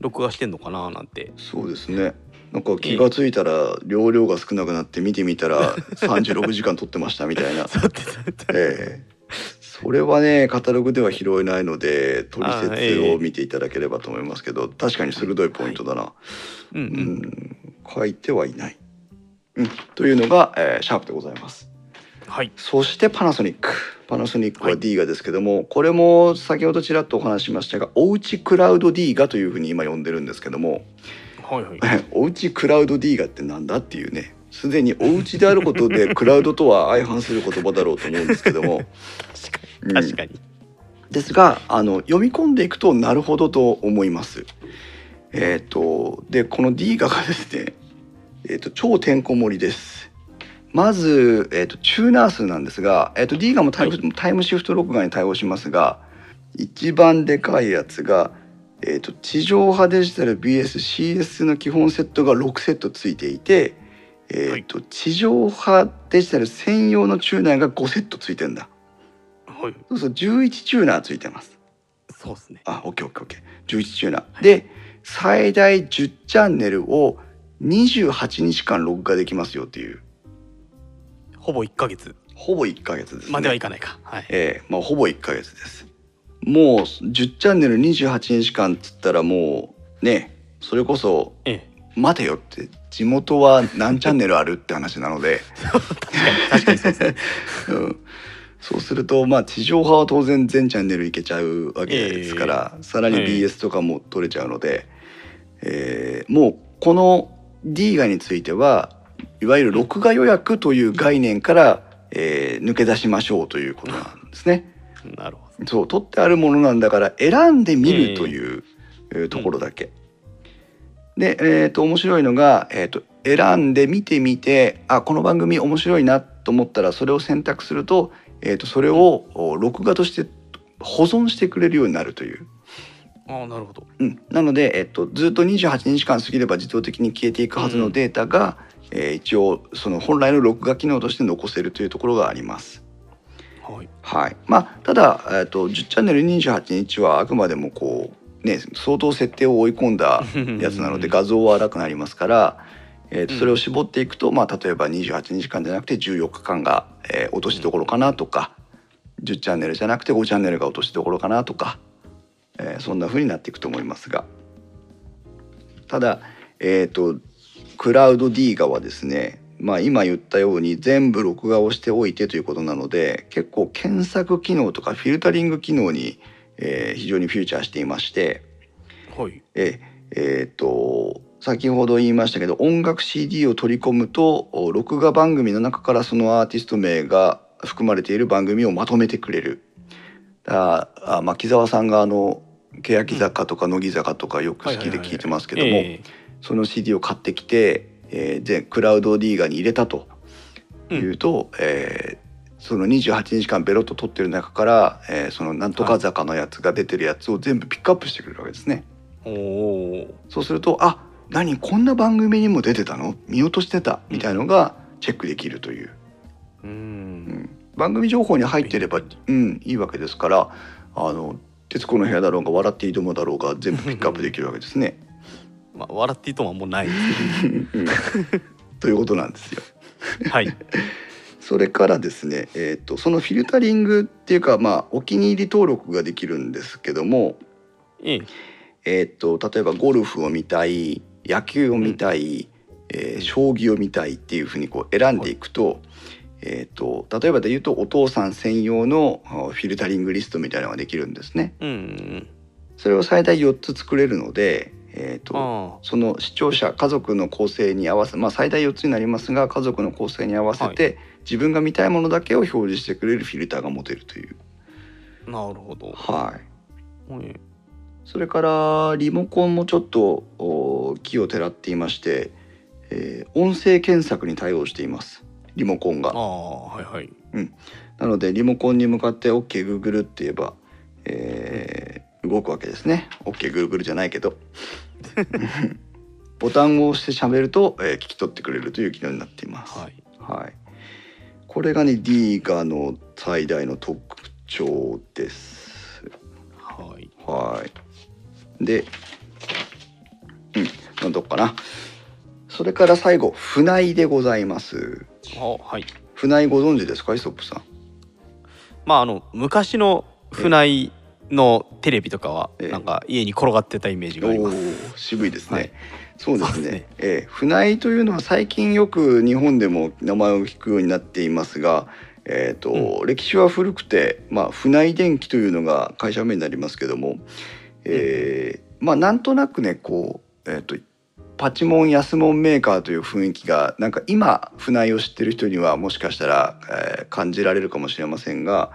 録画してんのかななんて。そうですね。なんか気がついたら容量が少なくなって見てみたら36時間撮ってましたみたいな。(laughs) ええ。それはねカタログでは拾えないので取説えを見ていただければと思いますけど確かに鋭いポイントだな、うんううん。ん書いてはいない、うん、というのが、えーシャープでございます。はい。そしてパナソニックパナソニックははい。D がですけども、これも先ほどちらっとお話ししましたがおうちクラウド D がというふうに今呼んでるんですけどもはいはい。(laughs) おうちクラウド D がってなんだっていうね。すでにおうちであることでクラウドとは相反する言葉だろうと思うんですけども、うん。確かに、ですがあの読み込んでいくとなるほどと思います。えっ、とでこの D ががですね、えー、と超てんこ盛りです。まず、えー、とチューナー数なんですが、えー、と D がもタイム,、タイムシフト録画に対応しますが一番でかいやつが、えー、と地上波デジタル BSCS の基本セットが6セットついていて、えーと地上波デジタル専用のチューナーが5セットついてんだ。はいそうそう11チューナーついてます。そうですねあ、オッケーオッケーオッケー。11チューナー。で、最大10チャンネルを28日間録画できますよっていう、ほぼ1ヶ月。ほぼ1ヶ月です、ね。まではいかないか。はい。ええまあほぼ1ヶ月です。もう10チャンネル28日間っつったらもうね、それこそええ。待てよって地元は何チャンネルあるって話なので、確かにそうですね。(laughs) うん、そうするとまあ地上波は当然全チャンネルいけちゃうわけですから、さらにええ。BS とかも取れちゃうので、えーもうこの D ガについてはいわゆる録画予約という概念から、えー抜け出しましょうということなんですね。なるほど。そう取ってあるものなんだから選んでみるという、えーところだけ。で、えー、と面白いのが、えー、と選んで見てみてあこの番組面白いなと思ったらそれを選択すると,、えー、とそれをお録画として保存してくれるようになるという。ああなるほど。うん、なので、えっと、ずっと28日間過ぎれば自動的に消えていくはずのデータが、えー一応その本来の録画機能として残せるというところがあります。はい。はい、まあただ、えっと、10チャンネル28日はあくまでもこうね相当設定を追い込んだ (laughs) やつなので画像は荒くなりますから、えーとうん。それを絞っていくと、まあ、例えば28日間じゃなくて14日間が、えー落としどころかなとか、10チャンネルじゃなくて5チャンネルが落としどころかなとか、えーそんな風になっていくと思いますが。ただ、えー、とクラウド D 側はですねまあ、今言ったように全部録画をしておいてということなので結構検索機能とかフィルタリング機能に、えー非常にフューチャーしていまして、はい。ええーと先ほど言いましたけど音楽 CD を取り込むとお録画番組の中からそのアーティスト名が含まれている番組をまとめてくれる。あまあ木澤さんがあの欅坂とか乃木坂とかよく好きで聞いてますけども、えその CD を買ってきて、えーでクラウド D ガに入れたというと、えーその28日間ベロッと撮ってる中から、えーそのなんとか坂のやつが出てるやつを全部ピックアップしてくれるわけですね。えおおそうするとあ何こんな番組にも出てたの？見落としてた？みたいのがチェックできるという、ううん。ん番組情報に入ってれば、うん、いいわけですからあの『徹子の部屋』だろうが『笑っていいとも』だろうが全部ピックアップできるわけですね。まあ笑っていいとももうない (laughs) ということなんですよ。はい。(laughs) それからですね、えー、とそのフィルタリングっていうか、まあ、お気に入り登録ができるんですけども、ええ。えー、と例えばゴルフを見たい野球を見たい、えー将棋を見たいっていうふうにこう選んでいくと,、えー、と例えばで言うとお父さん専用のあフィルタリングリストみたいなのができるんですね。うんそれを最大4つ作れるので、えー、とあその視聴者家族の構成に合わせ、まあ、最大4つになりますが家族の構成に合わせて、自分が見たいものだけを表示してくれるフィルターが持てるという。あなるほど。はい。はいそれからリモコンもちょっとお気をてらっていまして、えー音声検索に対応しています。リモコンが。ああはいはい。なのでリモコンに向かって OKGoogle って言えば、えー動くわけですね。OKGoogle じゃないけどボタンを押して喋ると、えー聞き取ってくれるという機能になっていますはいはい、これがね D ガの最大の特徴ですはいはい。で、うん、なんどっかな。それから最後、船井でございます。あはい船井ご存知ですか、イソップさん。まああの昔の船井のテレビとかはええ。なんか家に転がってたイメージがあります。渋いですね。はい。そうですね。ね。えー船井というのは最近よく日本でも名前を聞くようになっていますが、えーと歴史は古くて、まあ、船井電機というのが会社名になりますけども、えーまあなんとなくねこう、えー、とパチモン安モンメーカーという雰囲気がなんか今船井を知ってる人にはもしかしたら、えー感じられるかもしれませんが、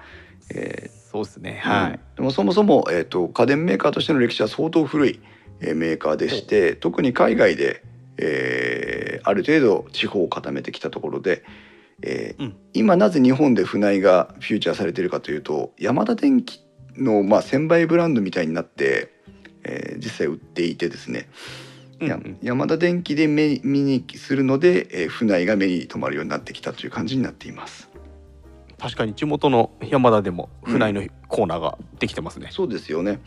えーそうですね。はい。うん。でもそもそも、えー、と家電メーカーとしての歴史は相当古い、えーメーカーでして特に海外で、えーある程度地方を固めてきたところで、えーうん。今なぜ日本で船井がフューチャーされているかというとヤマダ電機の、まあ、専売ブランドみたいになって、えー実際売っていてですね、うんヤマダ電機で目見にするので、えー船井が目に留まるようになってきたという感じになっています。確かに地元の山田でも船井のコーナーができてますね。そうですよね。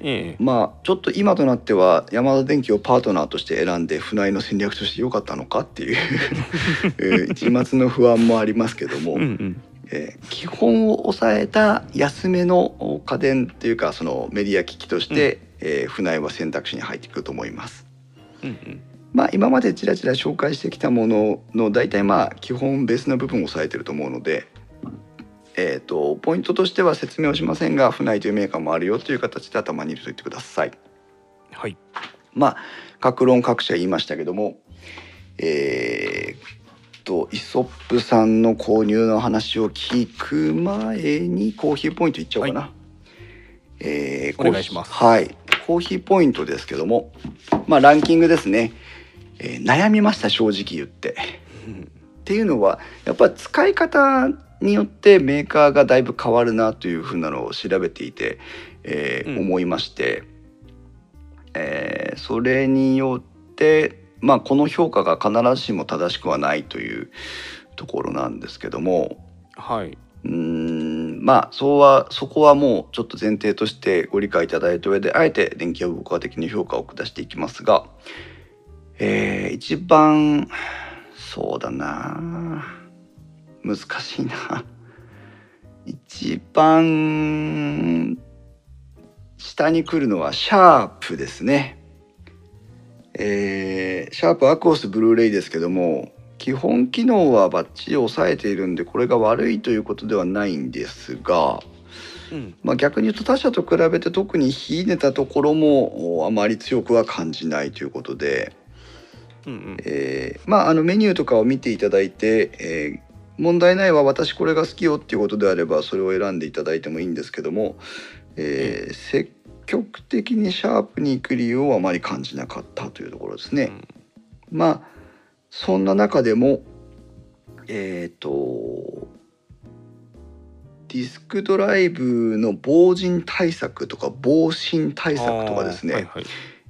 ええ。まあちょっと今となってはヤマダ電機をパートナーとして選んで船井の戦略として良かったのかっていう (laughs) えー一末の不安もありますけども、うんうん。えー基本を抑えた安めのお家電っていうかそのメディア機器として、えー船井は選択肢に入ってくると思います。うんうん。まあ今までちらちら紹介してきたものの大体まあ基本ベースの部分を抑えてると思うので、えー、とポイントとしては説明をしませんが船井というメーカーもあるよという形で頭に入れておいてください。はいまあ各論各社言いましたけどもえー、とイソップさんの購入の話を聞く前にコーヒーポイントいっちゃおうかな。えーお願いしますコーヒーはいコーヒーポイントですけどもまあランキングですね、えー悩みました正直言って。(laughs) うんっていうのはやっぱ使い方によってメーカーがだいぶ変わるなというふうなのを調べていて、えーうん思いましてえーそれによって、まあ、この評価が必ずしも正しくはないというところなんですけどもはい。うーんまあそうはそこはもうちょっと前提としてご理解いただいた上であえて電気予報的に評価を下していきますが、えー一番そうだな難しいな一番下に来るのはシャープですね。えーシャープアクオスブルーレイですけども基本機能はバッチリ抑えているんでこれが悪いということではないんですが、うん。まあ、逆に言うと他社と比べて特に秀でたところもおあまり強くは感じないということで、うんうん。えーまああのメニューとかを見ていただいて、えー問題ないわ私これが好きよっていうことであればそれを選んでいただいてもいいんですけども、えー積極的にシャープに行く理由をあまり感じなかったというところですね。まあそんな中でもえっ、とディスクドライブの防塵対策とか防振対策とかですね、はいはい。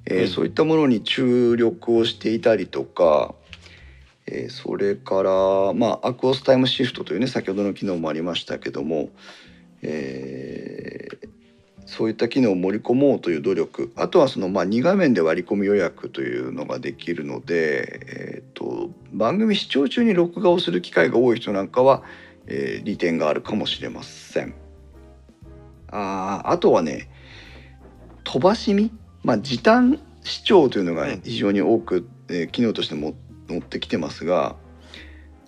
えーうんそういったものに注力をしていたりとか、えーそれから、まあ、アクオスタイムシフトというね先ほどの機能もありましたけども、えーそういった機能を盛り込もうという努力あとはその、まあ、2画面で割り込み予約というのができるので、えー、と番組視聴中に録画をする機会が多い人なんかは、えー利点があるかもしれません。あーあとはね飛ばし見、まあ、時短視聴というのがうん非常に多く、えー機能としても持ってきてますが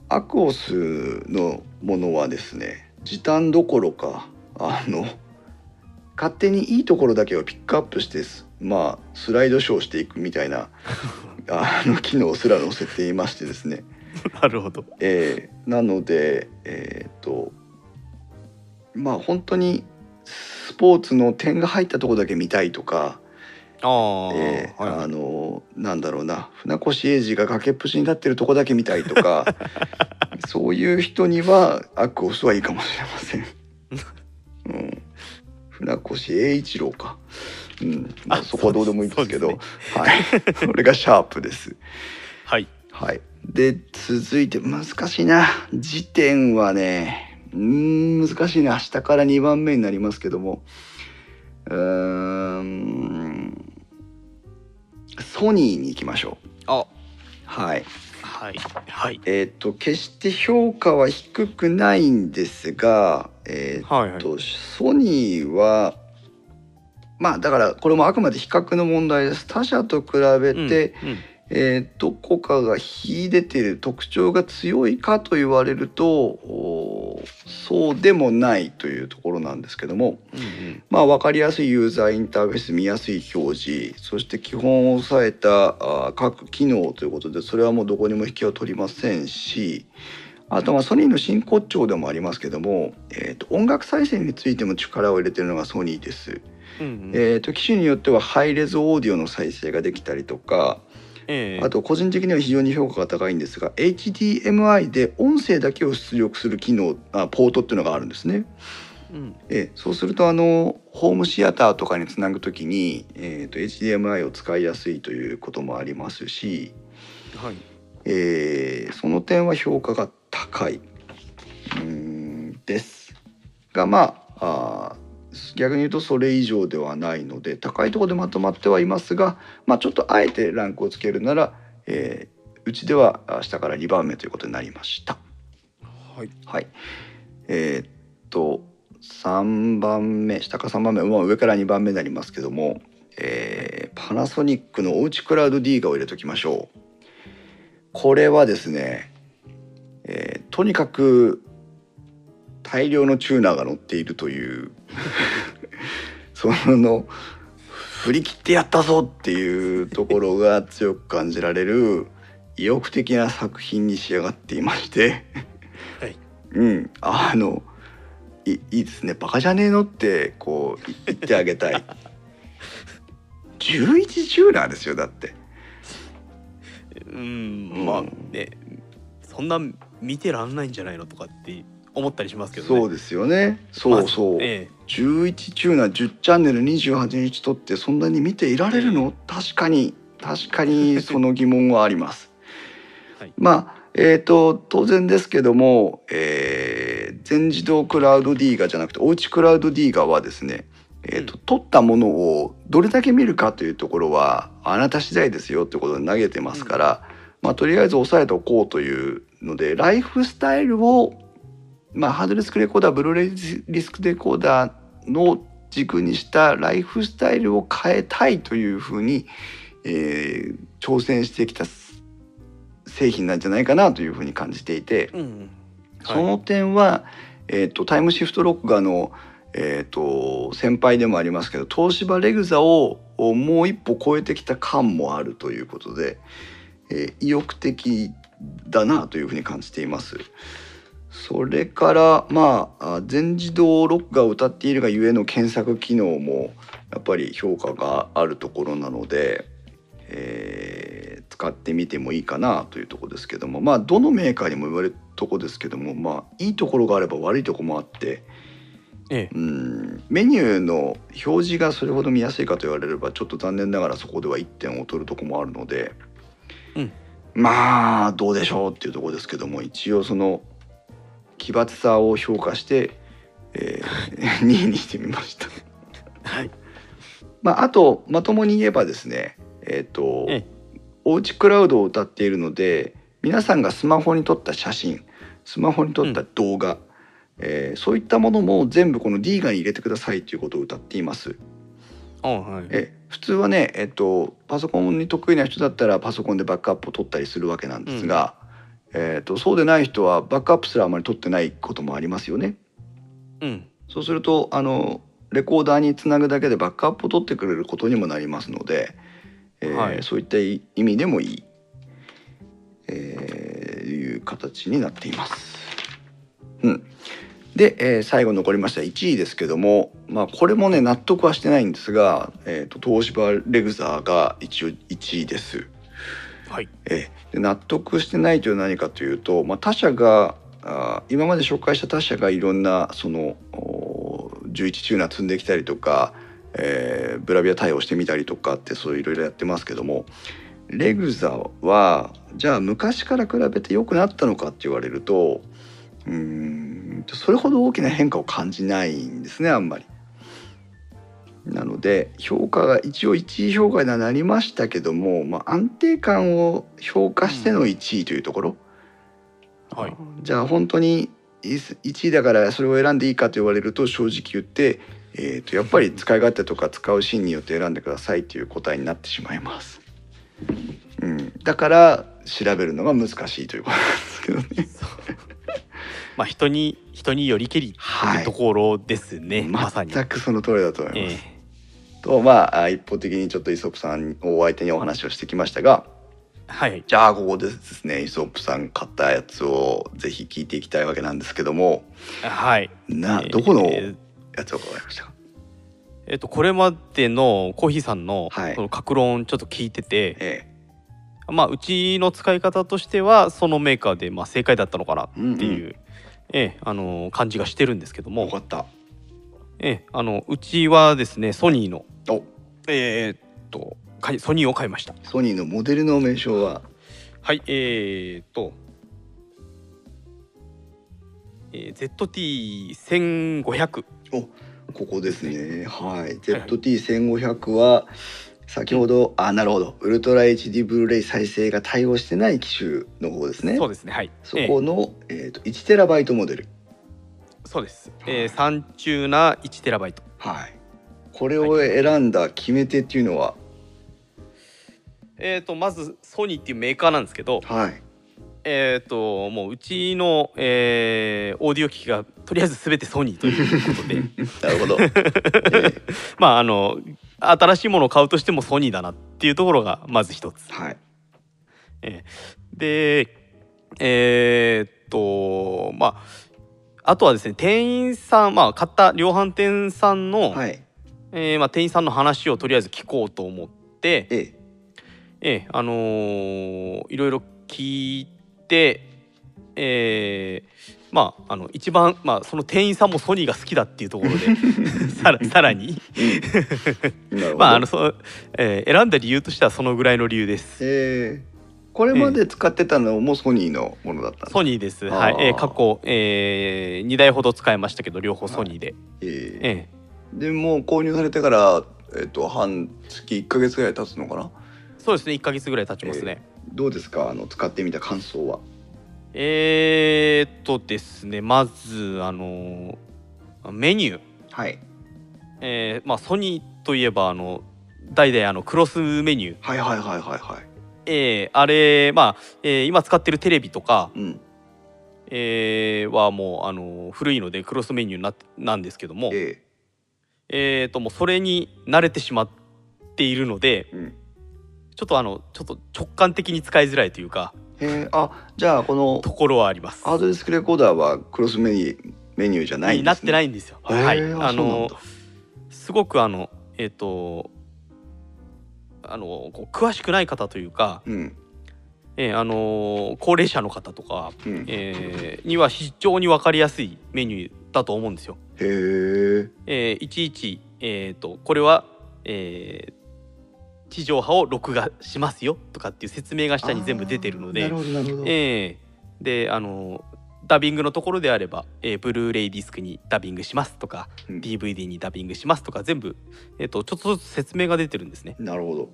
アクオスのものはですね時短どころかあの勝手にいいところだけをピックアップしてすまあスライドショーしていくみたいな (laughs) あの機能すら載せていましてですねなるほど。えーなのでえっ、とまあ本当にスポーツの点が入ったところだけ見たいとか、ああ、えーはいはいあのなんだろうな船越英二が崖っぷちに立ってるとこだけ見たいとか (laughs) そういう人にはアクオスはいいかもしれません。(laughs) うん、船越英一郎か、うんまあ、あそこはどうでもいいですけどそうではい、(laughs) それがシャープです。はい。はい。で、続いて難しいな。時点はね、うーん、難しいな。下から2番目になりますけども。うーん。ソニーに行きましょう。あ、はい。はい。はい。えっ、と、決して評価は低くないんですが、えっ、はいはい。と、ソニーは、まあだからこれもあくまで比較の問題です。他社と比べて、うんうんえーどこかが秀でている特徴が強いかと言われるとそうでもないというところなんですけどもうんうんまあ分かりやすいユーザーインターフェース見やすい表示そして基本を抑えた各機能ということでそれはもうどこにも引きは取りませんしあとまあソニーの真骨頂でもありますけども、えーと音楽再生についても力を入れてるのがソニーです。うんうんえーと機種によってはハイレゾオーディオの再生ができたりとかええあと個人的には非常に評価が高いんですが HDMI で音声だけを出力する機能あポートっていうのがあるんですね。うんえそうするとあのホームシアターとかにつなぐときに、えー、と HDMI を使いやすいということもありますし、はい。えーその点は評価が高いうーんですがまああー逆に言うとそれ以上ではないので高いところでまとまってはいますが、まあ、ちょっとあえてランクをつけるなら、えーうちではあ下から2番目ということになりました。はい。はい。えーっと3番目下から3番目、まあ、上から2番目になりますけども、えーパナソニックのおうちクラウド D がを入れときましょう。これはですね、えーとにかく大量のチューナーが乗っているという (laughs) その振り切ってやったぞっていうところが強く感じられる意欲的な作品に仕上がっていまして。はい。うん。あのいいいですね。バカじゃねえのってこう言ってあげたい。11チューナーですよだって。うん、まあね、そんな見てらんないんじゃないのとかって思ったりしますけどね。そうですよね。そうそう、まあえ11チューナー10チャンネル28日撮ってそんなに見ていられるの？確かに。確かに (laughs) その疑問はあります。はい。まあえー、と当然ですけども、えー全自動クラウド D ガじゃなくておうちクラウド D ガはですね、えーとうん。撮ったものをどれだけ見るかというところはあなた次第ですよってことで投げてますから、まあ、とりあえず押さえておこうというのでライフスタイルを、まあ、ハードディスクレコーダーブルーレイディスクレコーダーの軸にしたライフスタイルを変えたいというふうに、えー挑戦してきた製品なんじゃないかなというふうに感じていて。えうんその点は、えー、とタイムシフトロッの、えー、と先輩でもありますけど東芝レグザををもう一歩超えてきた感もあるということで、えー意欲的だなというふうに感じています。それからまああ全自動ロックが歌っているがゆえの検索機能もやっぱり評価があるところなので、えー使ってみてもいいかなというところですけどもまあどのメーカーにも言われるとこですけどもまあいいところがあれば悪いところもあってええ。うんメニューの表示がそれほど見やすいかと言われればちょっと残念ながらそこでは1点を取るところもあるので、うん。まあどうでしょうっていうところですけども一応その奇抜さを評価して、えー、2位にしてみました。はい。まあ、あとまともに言えばですねえっ、と、えおうちクラウドを歌っているので皆さんがスマホに撮った写真スマホに撮った動画、えーそういったものも全部この D ガに入れてくださいということを歌っています。あはい。え普通はね、えっと、パソコンに得意な人だったらパソコンでバックアップを取ったりするわけなんですが、えっと、そうでない人はバックアップすらあまり取ってないこともありますよね。うんそうするとあのレコーダーにつなぐだけでバックアップを取ってくれることにもなりますので、えーはいそういった意味でもいい、えーいう形になっています。うん、で、えー最後残りました1位ですけども、まあ、これもね納得はしてないんですが、えー、と東芝レグザーが一応1位です。はいえで納得してないというのは何かというと、まあ、他社があ今まで紹介した他社がいろんなその11チューナー積んできたりとか、えーブラビア対応してみたりとかってそういろいろやってますけどもレグザはじゃあ昔から比べて良くなったのかって言われるとうんそれほど大きな変化を感じないんですねあんまり。なので評価が一応1位評価にはなりましたけども、まあ、安定感を評価しての1位というところ、はいじゃあ本当に1位だからそれを選んでいいかと言われると正直言って、えー、とやっぱり使い勝手とか使うシーンによって選んでくださいという答えになってしまいます。うん、だから調べるのが難しいということなんですけどね。(laughs) まあ人に人によりけりところですね、まさに。全くその通りだと思います。えとまああ一方的にちょっとイソップさんをお相手にお話をしてきましたがえはい。じゃあここでですねイソップさん買ったやつをぜひ聞いていきたいわけなんですけどもはい。なえーどこのえやつを買われました？か、ーっとこれまでのコーヒーさんのはい。その格論ちょっと聞いてて、えまあうちの使い方としてはそのメーカーでまあ正解だったのかなっていう、うんええあの感じがしてるんですけどえ、も。よか、ったええあのうちはですねソニーのお。えーっとソニーを買いました。ソニーのモデルの名称は？はいえー、っと、えー、ZT1500 ここですね。はい。ZT1500 は先ほどあなるほど。ウルトラ HD ブルーレイ再生が対応してない機種の方ですね。そうですね。はい。そこの、えー、と 1TB モデルそうです、えー、3チューナー 1TB はい。これを選んだ決め手っていうのは？えー、とまずソニーっていうメーカーなんですけどはい。えー、ともううちの、えーオーディオ機器がとりあえず全てソニーということで。(laughs) なるほど、え (laughs) ーまああの新しいものを買うとしてもソニーだなっていうところがまず一つ。はい。でえーっとまああとはですね店員さんまあ買った量販店さんの、はい。えーまあ、店員さんの話をとりあえず聞こうと思って、ええ。ええあのーいろいろ聞いて、えーまああの一番まあその店員さんもソニーが好きだっていうところで (laughs) さらさらに。(laughs) まああのそう、えー選んだ理由としてはそのぐらいの理由です。えーこれまで使ってたのもソニーのものだったソニーです。はい。えー過去、え2台ほど使いましたけど両方ソニーで。えー。えでもう購入されてから、えっと半月1か月ぐらい経つのかな？ーそうですね。1ヶ月ぐらい経ちますね。どうですか？あの使ってみた感想は？えー、っとですね。まずあのメニュー、はい。えーまあ、ソニーといえばあの代々あのクロスメニュー、はいはいはいはいはいえーあれまあ、えー今使ってるテレビとか、うん。えーはもうあの古いのでクロスメニューにななんですけども、ええ。ー、ともうそれに慣れてしまっているのでえうん。ちょっとあのちょっと直感的に使いづらいというかえー、あじゃあこのところはあります。ハードディスクレコーダーはクロスメニューメニューじゃないんです、ね、になってないいんですよ。へー。はい、ああのすごくあのえっ、とあのこう詳しくない方というか、うん。えーあの高齢者の方とか、うん。へえーには非常に分かりやすいメニューだと思うんですよ。ええーいちいち、えー、とこれは、えー地上波を録画しますよとかっていう説明が下に全部出てるのでなるほどなるほど、えーであのダビングのところであれば、えーブルーレイディスクにダビングしますとか、うん。DVD にダビングしますとか全部、えー、とちょっとずつ説明が出てるんですね。なるほど。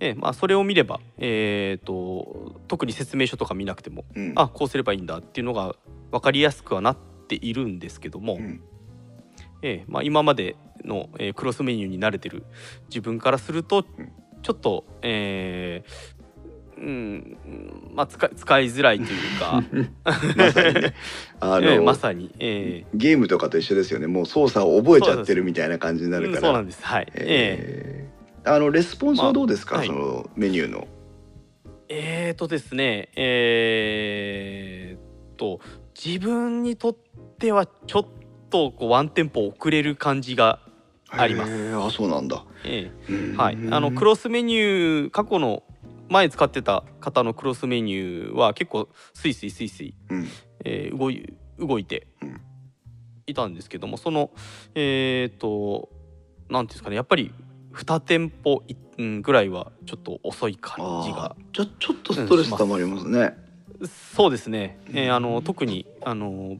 えーまあ、それを見れば、えー、と特に説明書とか見なくてもうん。あこうすればいいんだっていうのが分かりやすくはなっているんですけども、うん。えーまあ、今までの、えークロスメニューに慣れてる自分からすると、うん。ちょっと、えーうんまあ、使い使いづらいというか。まさにね。あの、えーまさに、えゲームとかと一緒ですよね。もう操作を覚えちゃってるみたいな感じにーなるから。うんそうなんです。はい、ええ。ーあのレスポンスはどうですか、まあはい。そのメニューの。ーえーとですね。えー、と自分にとってはちょっとこうワンテンポ遅れる感じが、あります。あそうなんだ。えーはい、あのクロスメニュー過去の前使ってた方のクロスメニューは結構スイスイスイスイうん。えー動い動いてうん。いたんですけどもそのえっ、となんていうんですかねやっぱり2店舗いうんぐらいはちょっと遅い感じがあー。ちょちょっとストレス溜まりますね、そうですね、えーあの特にあの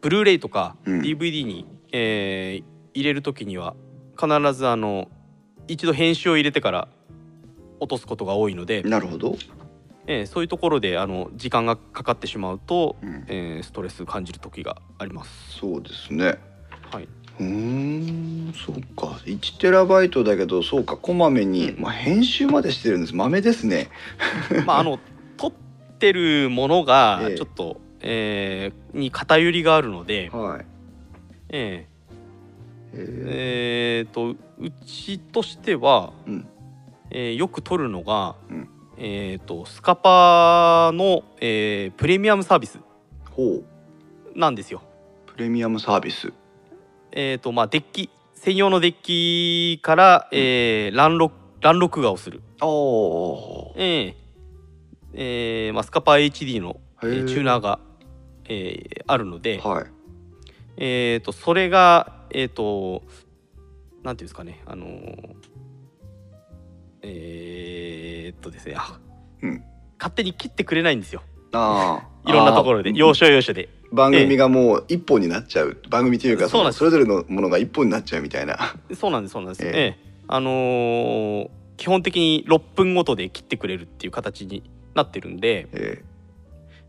ブルーレイとかうん。DVD に、えー入れる時には必ずあの一度編集を入れてから落とすことが多いので、なるほど、えーそういうところであの時間がかかってしまうと、うん。えーストレス感じる時があります。そうですね。はい、うーんそうか。1テラバイトだけどそうかこまめに、うん。まあ、編集までしてるんです。豆ですね。(laughs) まああの撮ってるものがええ。ちょっと、えーに偏りがあるので、はい。ええ。ー。えーとうちとしては、うんえーよく撮るのが、うん。えー、とスカパーの、えープレミアムサービスなんですよ。プレミアムサービス。えーとまあ、デッキ専用のデッキから、えー、ラン録ラン録画をする、ああえーえーまあ、スカパー HD の、えーチューナーが、えーあるので、はい。えー、とそれがえっ、となんていうんですかねあのーえー、っとですねあうん。勝手に切ってくれないんですよ。ああ (laughs) いろんなところで。要所要所で。番組がもう一本になっちゃう、番組というかそそれぞれのものが一本になっちゃうみたいな。そうなんですそうなんです、(laughs) ええ。ええ。あのー基本的に6分ごとで切ってくれるっていう形になってるんで、え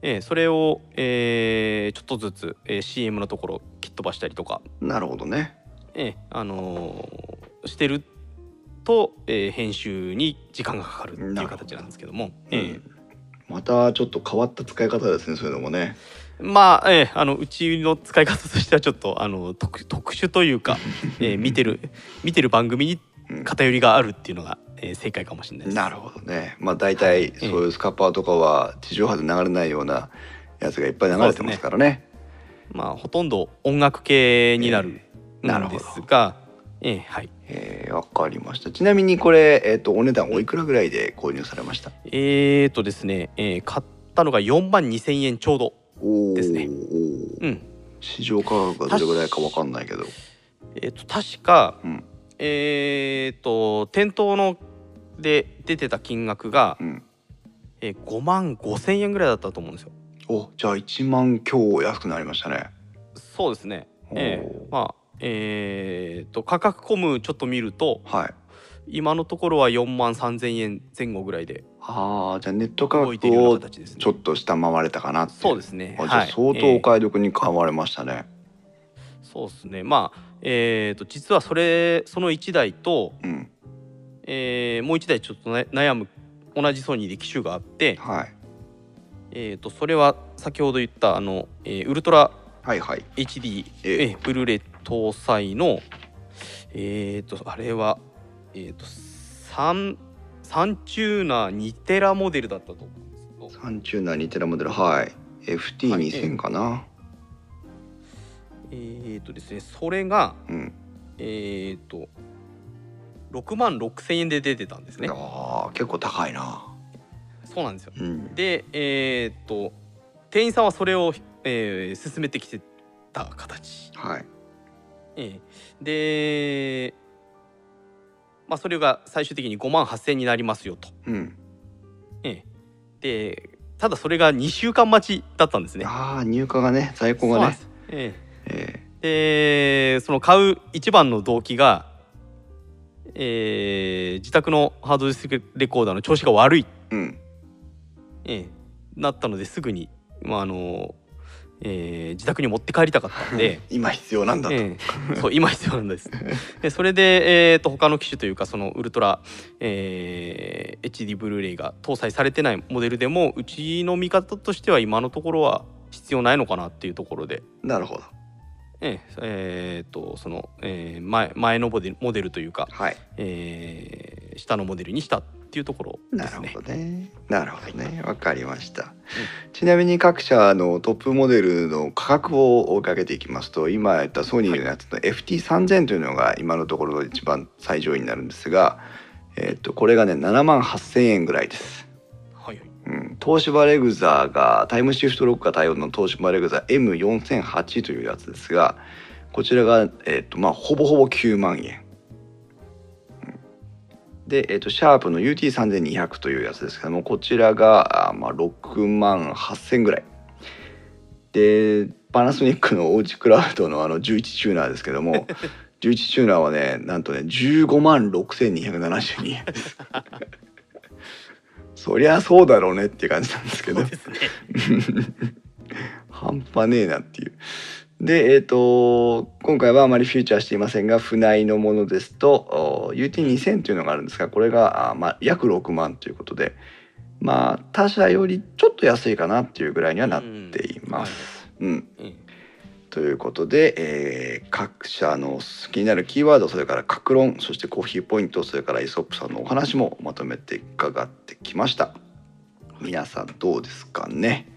え。えそれを、えーちょっとずつ、えー CM のところ切っ飛ばしたりとか、ーなるほどね。ええあのーしてると、えー編集に時間がかかるっていう形なんですけども、またちょっと変わった使い方ですねそういうのもね。まあ、ええあのうちの使い方としてはちょっとあの特特殊というか、ええ (laughs) 見てる見てる番組にうん偏りがあるっていうのが、ええ正解かもしれないです。なるほどね。まあ大体ええ。そういうスカパーとかは地上波で流れないようなやつがいっぱい流れてますからね。まあほとんど音楽系になるんでどすが、ええはい。えーわかりました。ちなみにこれ、えー、とお値段おいくらぐらいで購入されました？えーとですね、えー買ったのが4万2千円ちょうどですね。うん。市場価格がどれぐらいかわかんないけど。えっ、と確か、うん。えっ、と店頭ので出てた金額が、うん。えー、5万5千円ぐらいだったと思うんですよ。おじゃあ1万強安くなりましたね。そうですね。えおー。えまあえー、と価格コムちょっと見るとはい。今のところは4万3千円前後ぐらいでああじゃあネット価格をちょっと下回れたかなっていそうですね。あじゃあはい相当お買い得に買われましたね、そうですね。まあえー、と実はそれその1台と、うん。えーもう1台ちょっと、ね、悩む同じソニーで機種があって、はいえー、とそれは先ほど言ったあの、えーウルトラはいはい。HD、えブルーレイ搭載のえっ、とあれはえっ、とサンサンチューナー2テラモデルだったと思うんですけど。サンチューナーニテラモデルはい。FT2000 かな、えっ、とですねそれがうん。えっ、と6万6千円で出てたんですね。ああ結構高いな。そうなんですよ。うん。でえっ、と店員さんはそれを、えー進めてきてた形。はい。ええ。でまあそれが最終的に5万8千になりますよと、うん。ええ。でただそれが2週間待ちだったんですね。ああ入荷がね在庫がね。そうなんです。ええ。えでその買う一番の動機が、えー自宅のハードディスクレコーダーの調子が悪い、ーうん。ええ。なったのですぐに、まああのえー自宅に持って帰りたかったんで。(laughs) 今必要なんだと、ええ。そう今必要なんです。(laughs) でそれで、えー、と他の機種というかそのウルトラ、えー HD ブルーレイが搭載されてないモデルでもうちの見方としては今のところは必要ないのかなっていうところで、なるほど。えええーとその、えー前前のモデルモデルというか、はい。えー下のモデルにしたっていうところですね。なるほ。どね。なるほどね。わかりました、ちなみに各社のトップモデルの価格を追いかけていきますと今言ったソニーのやつの FT3000 というのが今のところの一番最上位になるんですが、えっとこれがね7万8,000円ぐらいです、はいはい。うん、東芝レグザがタイムシフトロックが対応の東芝レグザ M4008 というやつですがこちらが、えっとまあ、ほぼほぼ9万円。うんで、えっとシャープの UT3200 というやつですけどもこちらが、あまあ、6万8,000ぐらいでパナソニックのオーチクラウドのあの11チューナーですけども (laughs) 11チューナーはねなんとね15万6272円です (laughs) そりゃそうだろうねっていう感じなんですけどね。(laughs) 半端ねえなっていう。で、えー、と今回はあまりフューチャーしていませんが船内のものですとお UT2000 というのがあるんですがこれがあ、まあ、約6万ということでまあ他社よりちょっと安いかなっていうぐらいにはなっています。うん。うん。ということで、えー各社の気になるキーワードそれから格論そしてコーヒーポイントそれからイソップさんのお話もまとめて伺ってきました。皆さんどうですかね？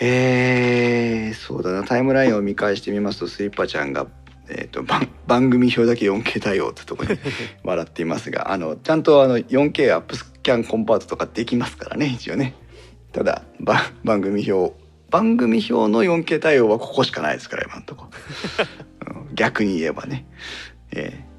えー、そうだな。タイムラインを見返してみますとスイッパちゃんが、えー、と番番組表だけ 4K 対応ってとこに (laughs) 笑っていますがあのちゃんとあの 4K アップスキャンコンパートとかできますからね一応ね。ただば番組表番組表の 4K 対応はここしかないですから今のとこ。(laughs) 逆に言えばね、えー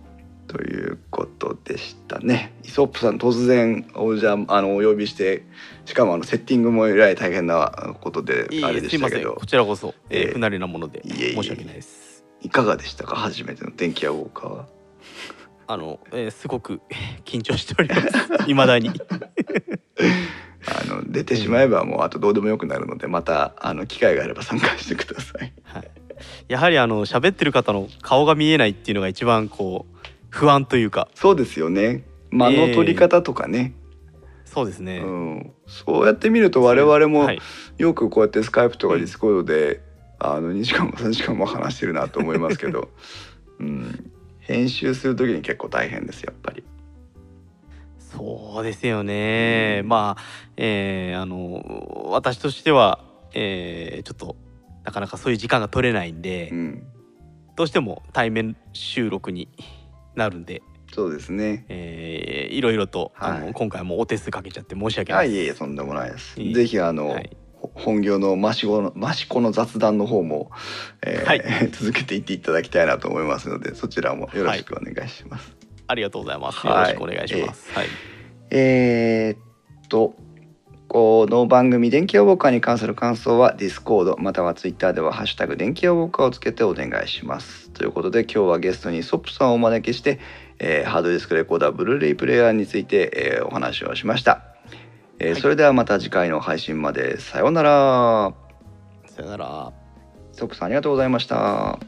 ということでしたねイソップさん突然おじゃあのお呼びしてしかもあのセッティングもえらい大変なことでいいあれですしいませんたけどこちらこそ、えーえー不慣れなもので申し訳ないです。いかがでしたか？初めての電気屋ウォーカーは (laughs) あの、えーすごく (laughs) 緊張しております。(laughs) 未だに。あの出てしまえばもうあとどうでもよくなるのでまたあの機会があれば参加してくださいはい。やはりあの喋ってる方の顔が見えないっていうのが一番こう不安というか、そうですよね。間の取り方とかね、そうですね。うん、そうやって見ると我々もはい、よくこうやって Skype とか Discord で、あの2時間も3時間も話してるなと思いますけど、(laughs) うん、編集する時に結構大変ですやっぱり。そうですよね。うんまあ、えーあの私としては、えーちょっとなかなかそういう時間が取れないんで、うん、どうしても対面収録になるんで、そうですね。えーいろいろと、あはいの今回もお手数かけちゃって申し訳は、ないいです。いえいえ、とんでもないです。いいぜひ、あの、はいほ本業のマシコのマシコの雑談の方も、えーはい (laughs) 続けていっていただきたいなと思いますのでそちらもよろしくお願いします。ありがとうございます。はいよろしくお願いします。はい。えーっとこの番組電気予防課に関する感想は Discord または Twitter では「ハッシュタグ電気予防課」をつけてお願いします。ということで今日はゲストにソップさんをお招きして、えーハードディスクレコーダーブルーレイプレイヤーについて、えーお話をしました、えーはいそれではまた次回の配信までさようなら。さよなら。ソップさんありがとうございました。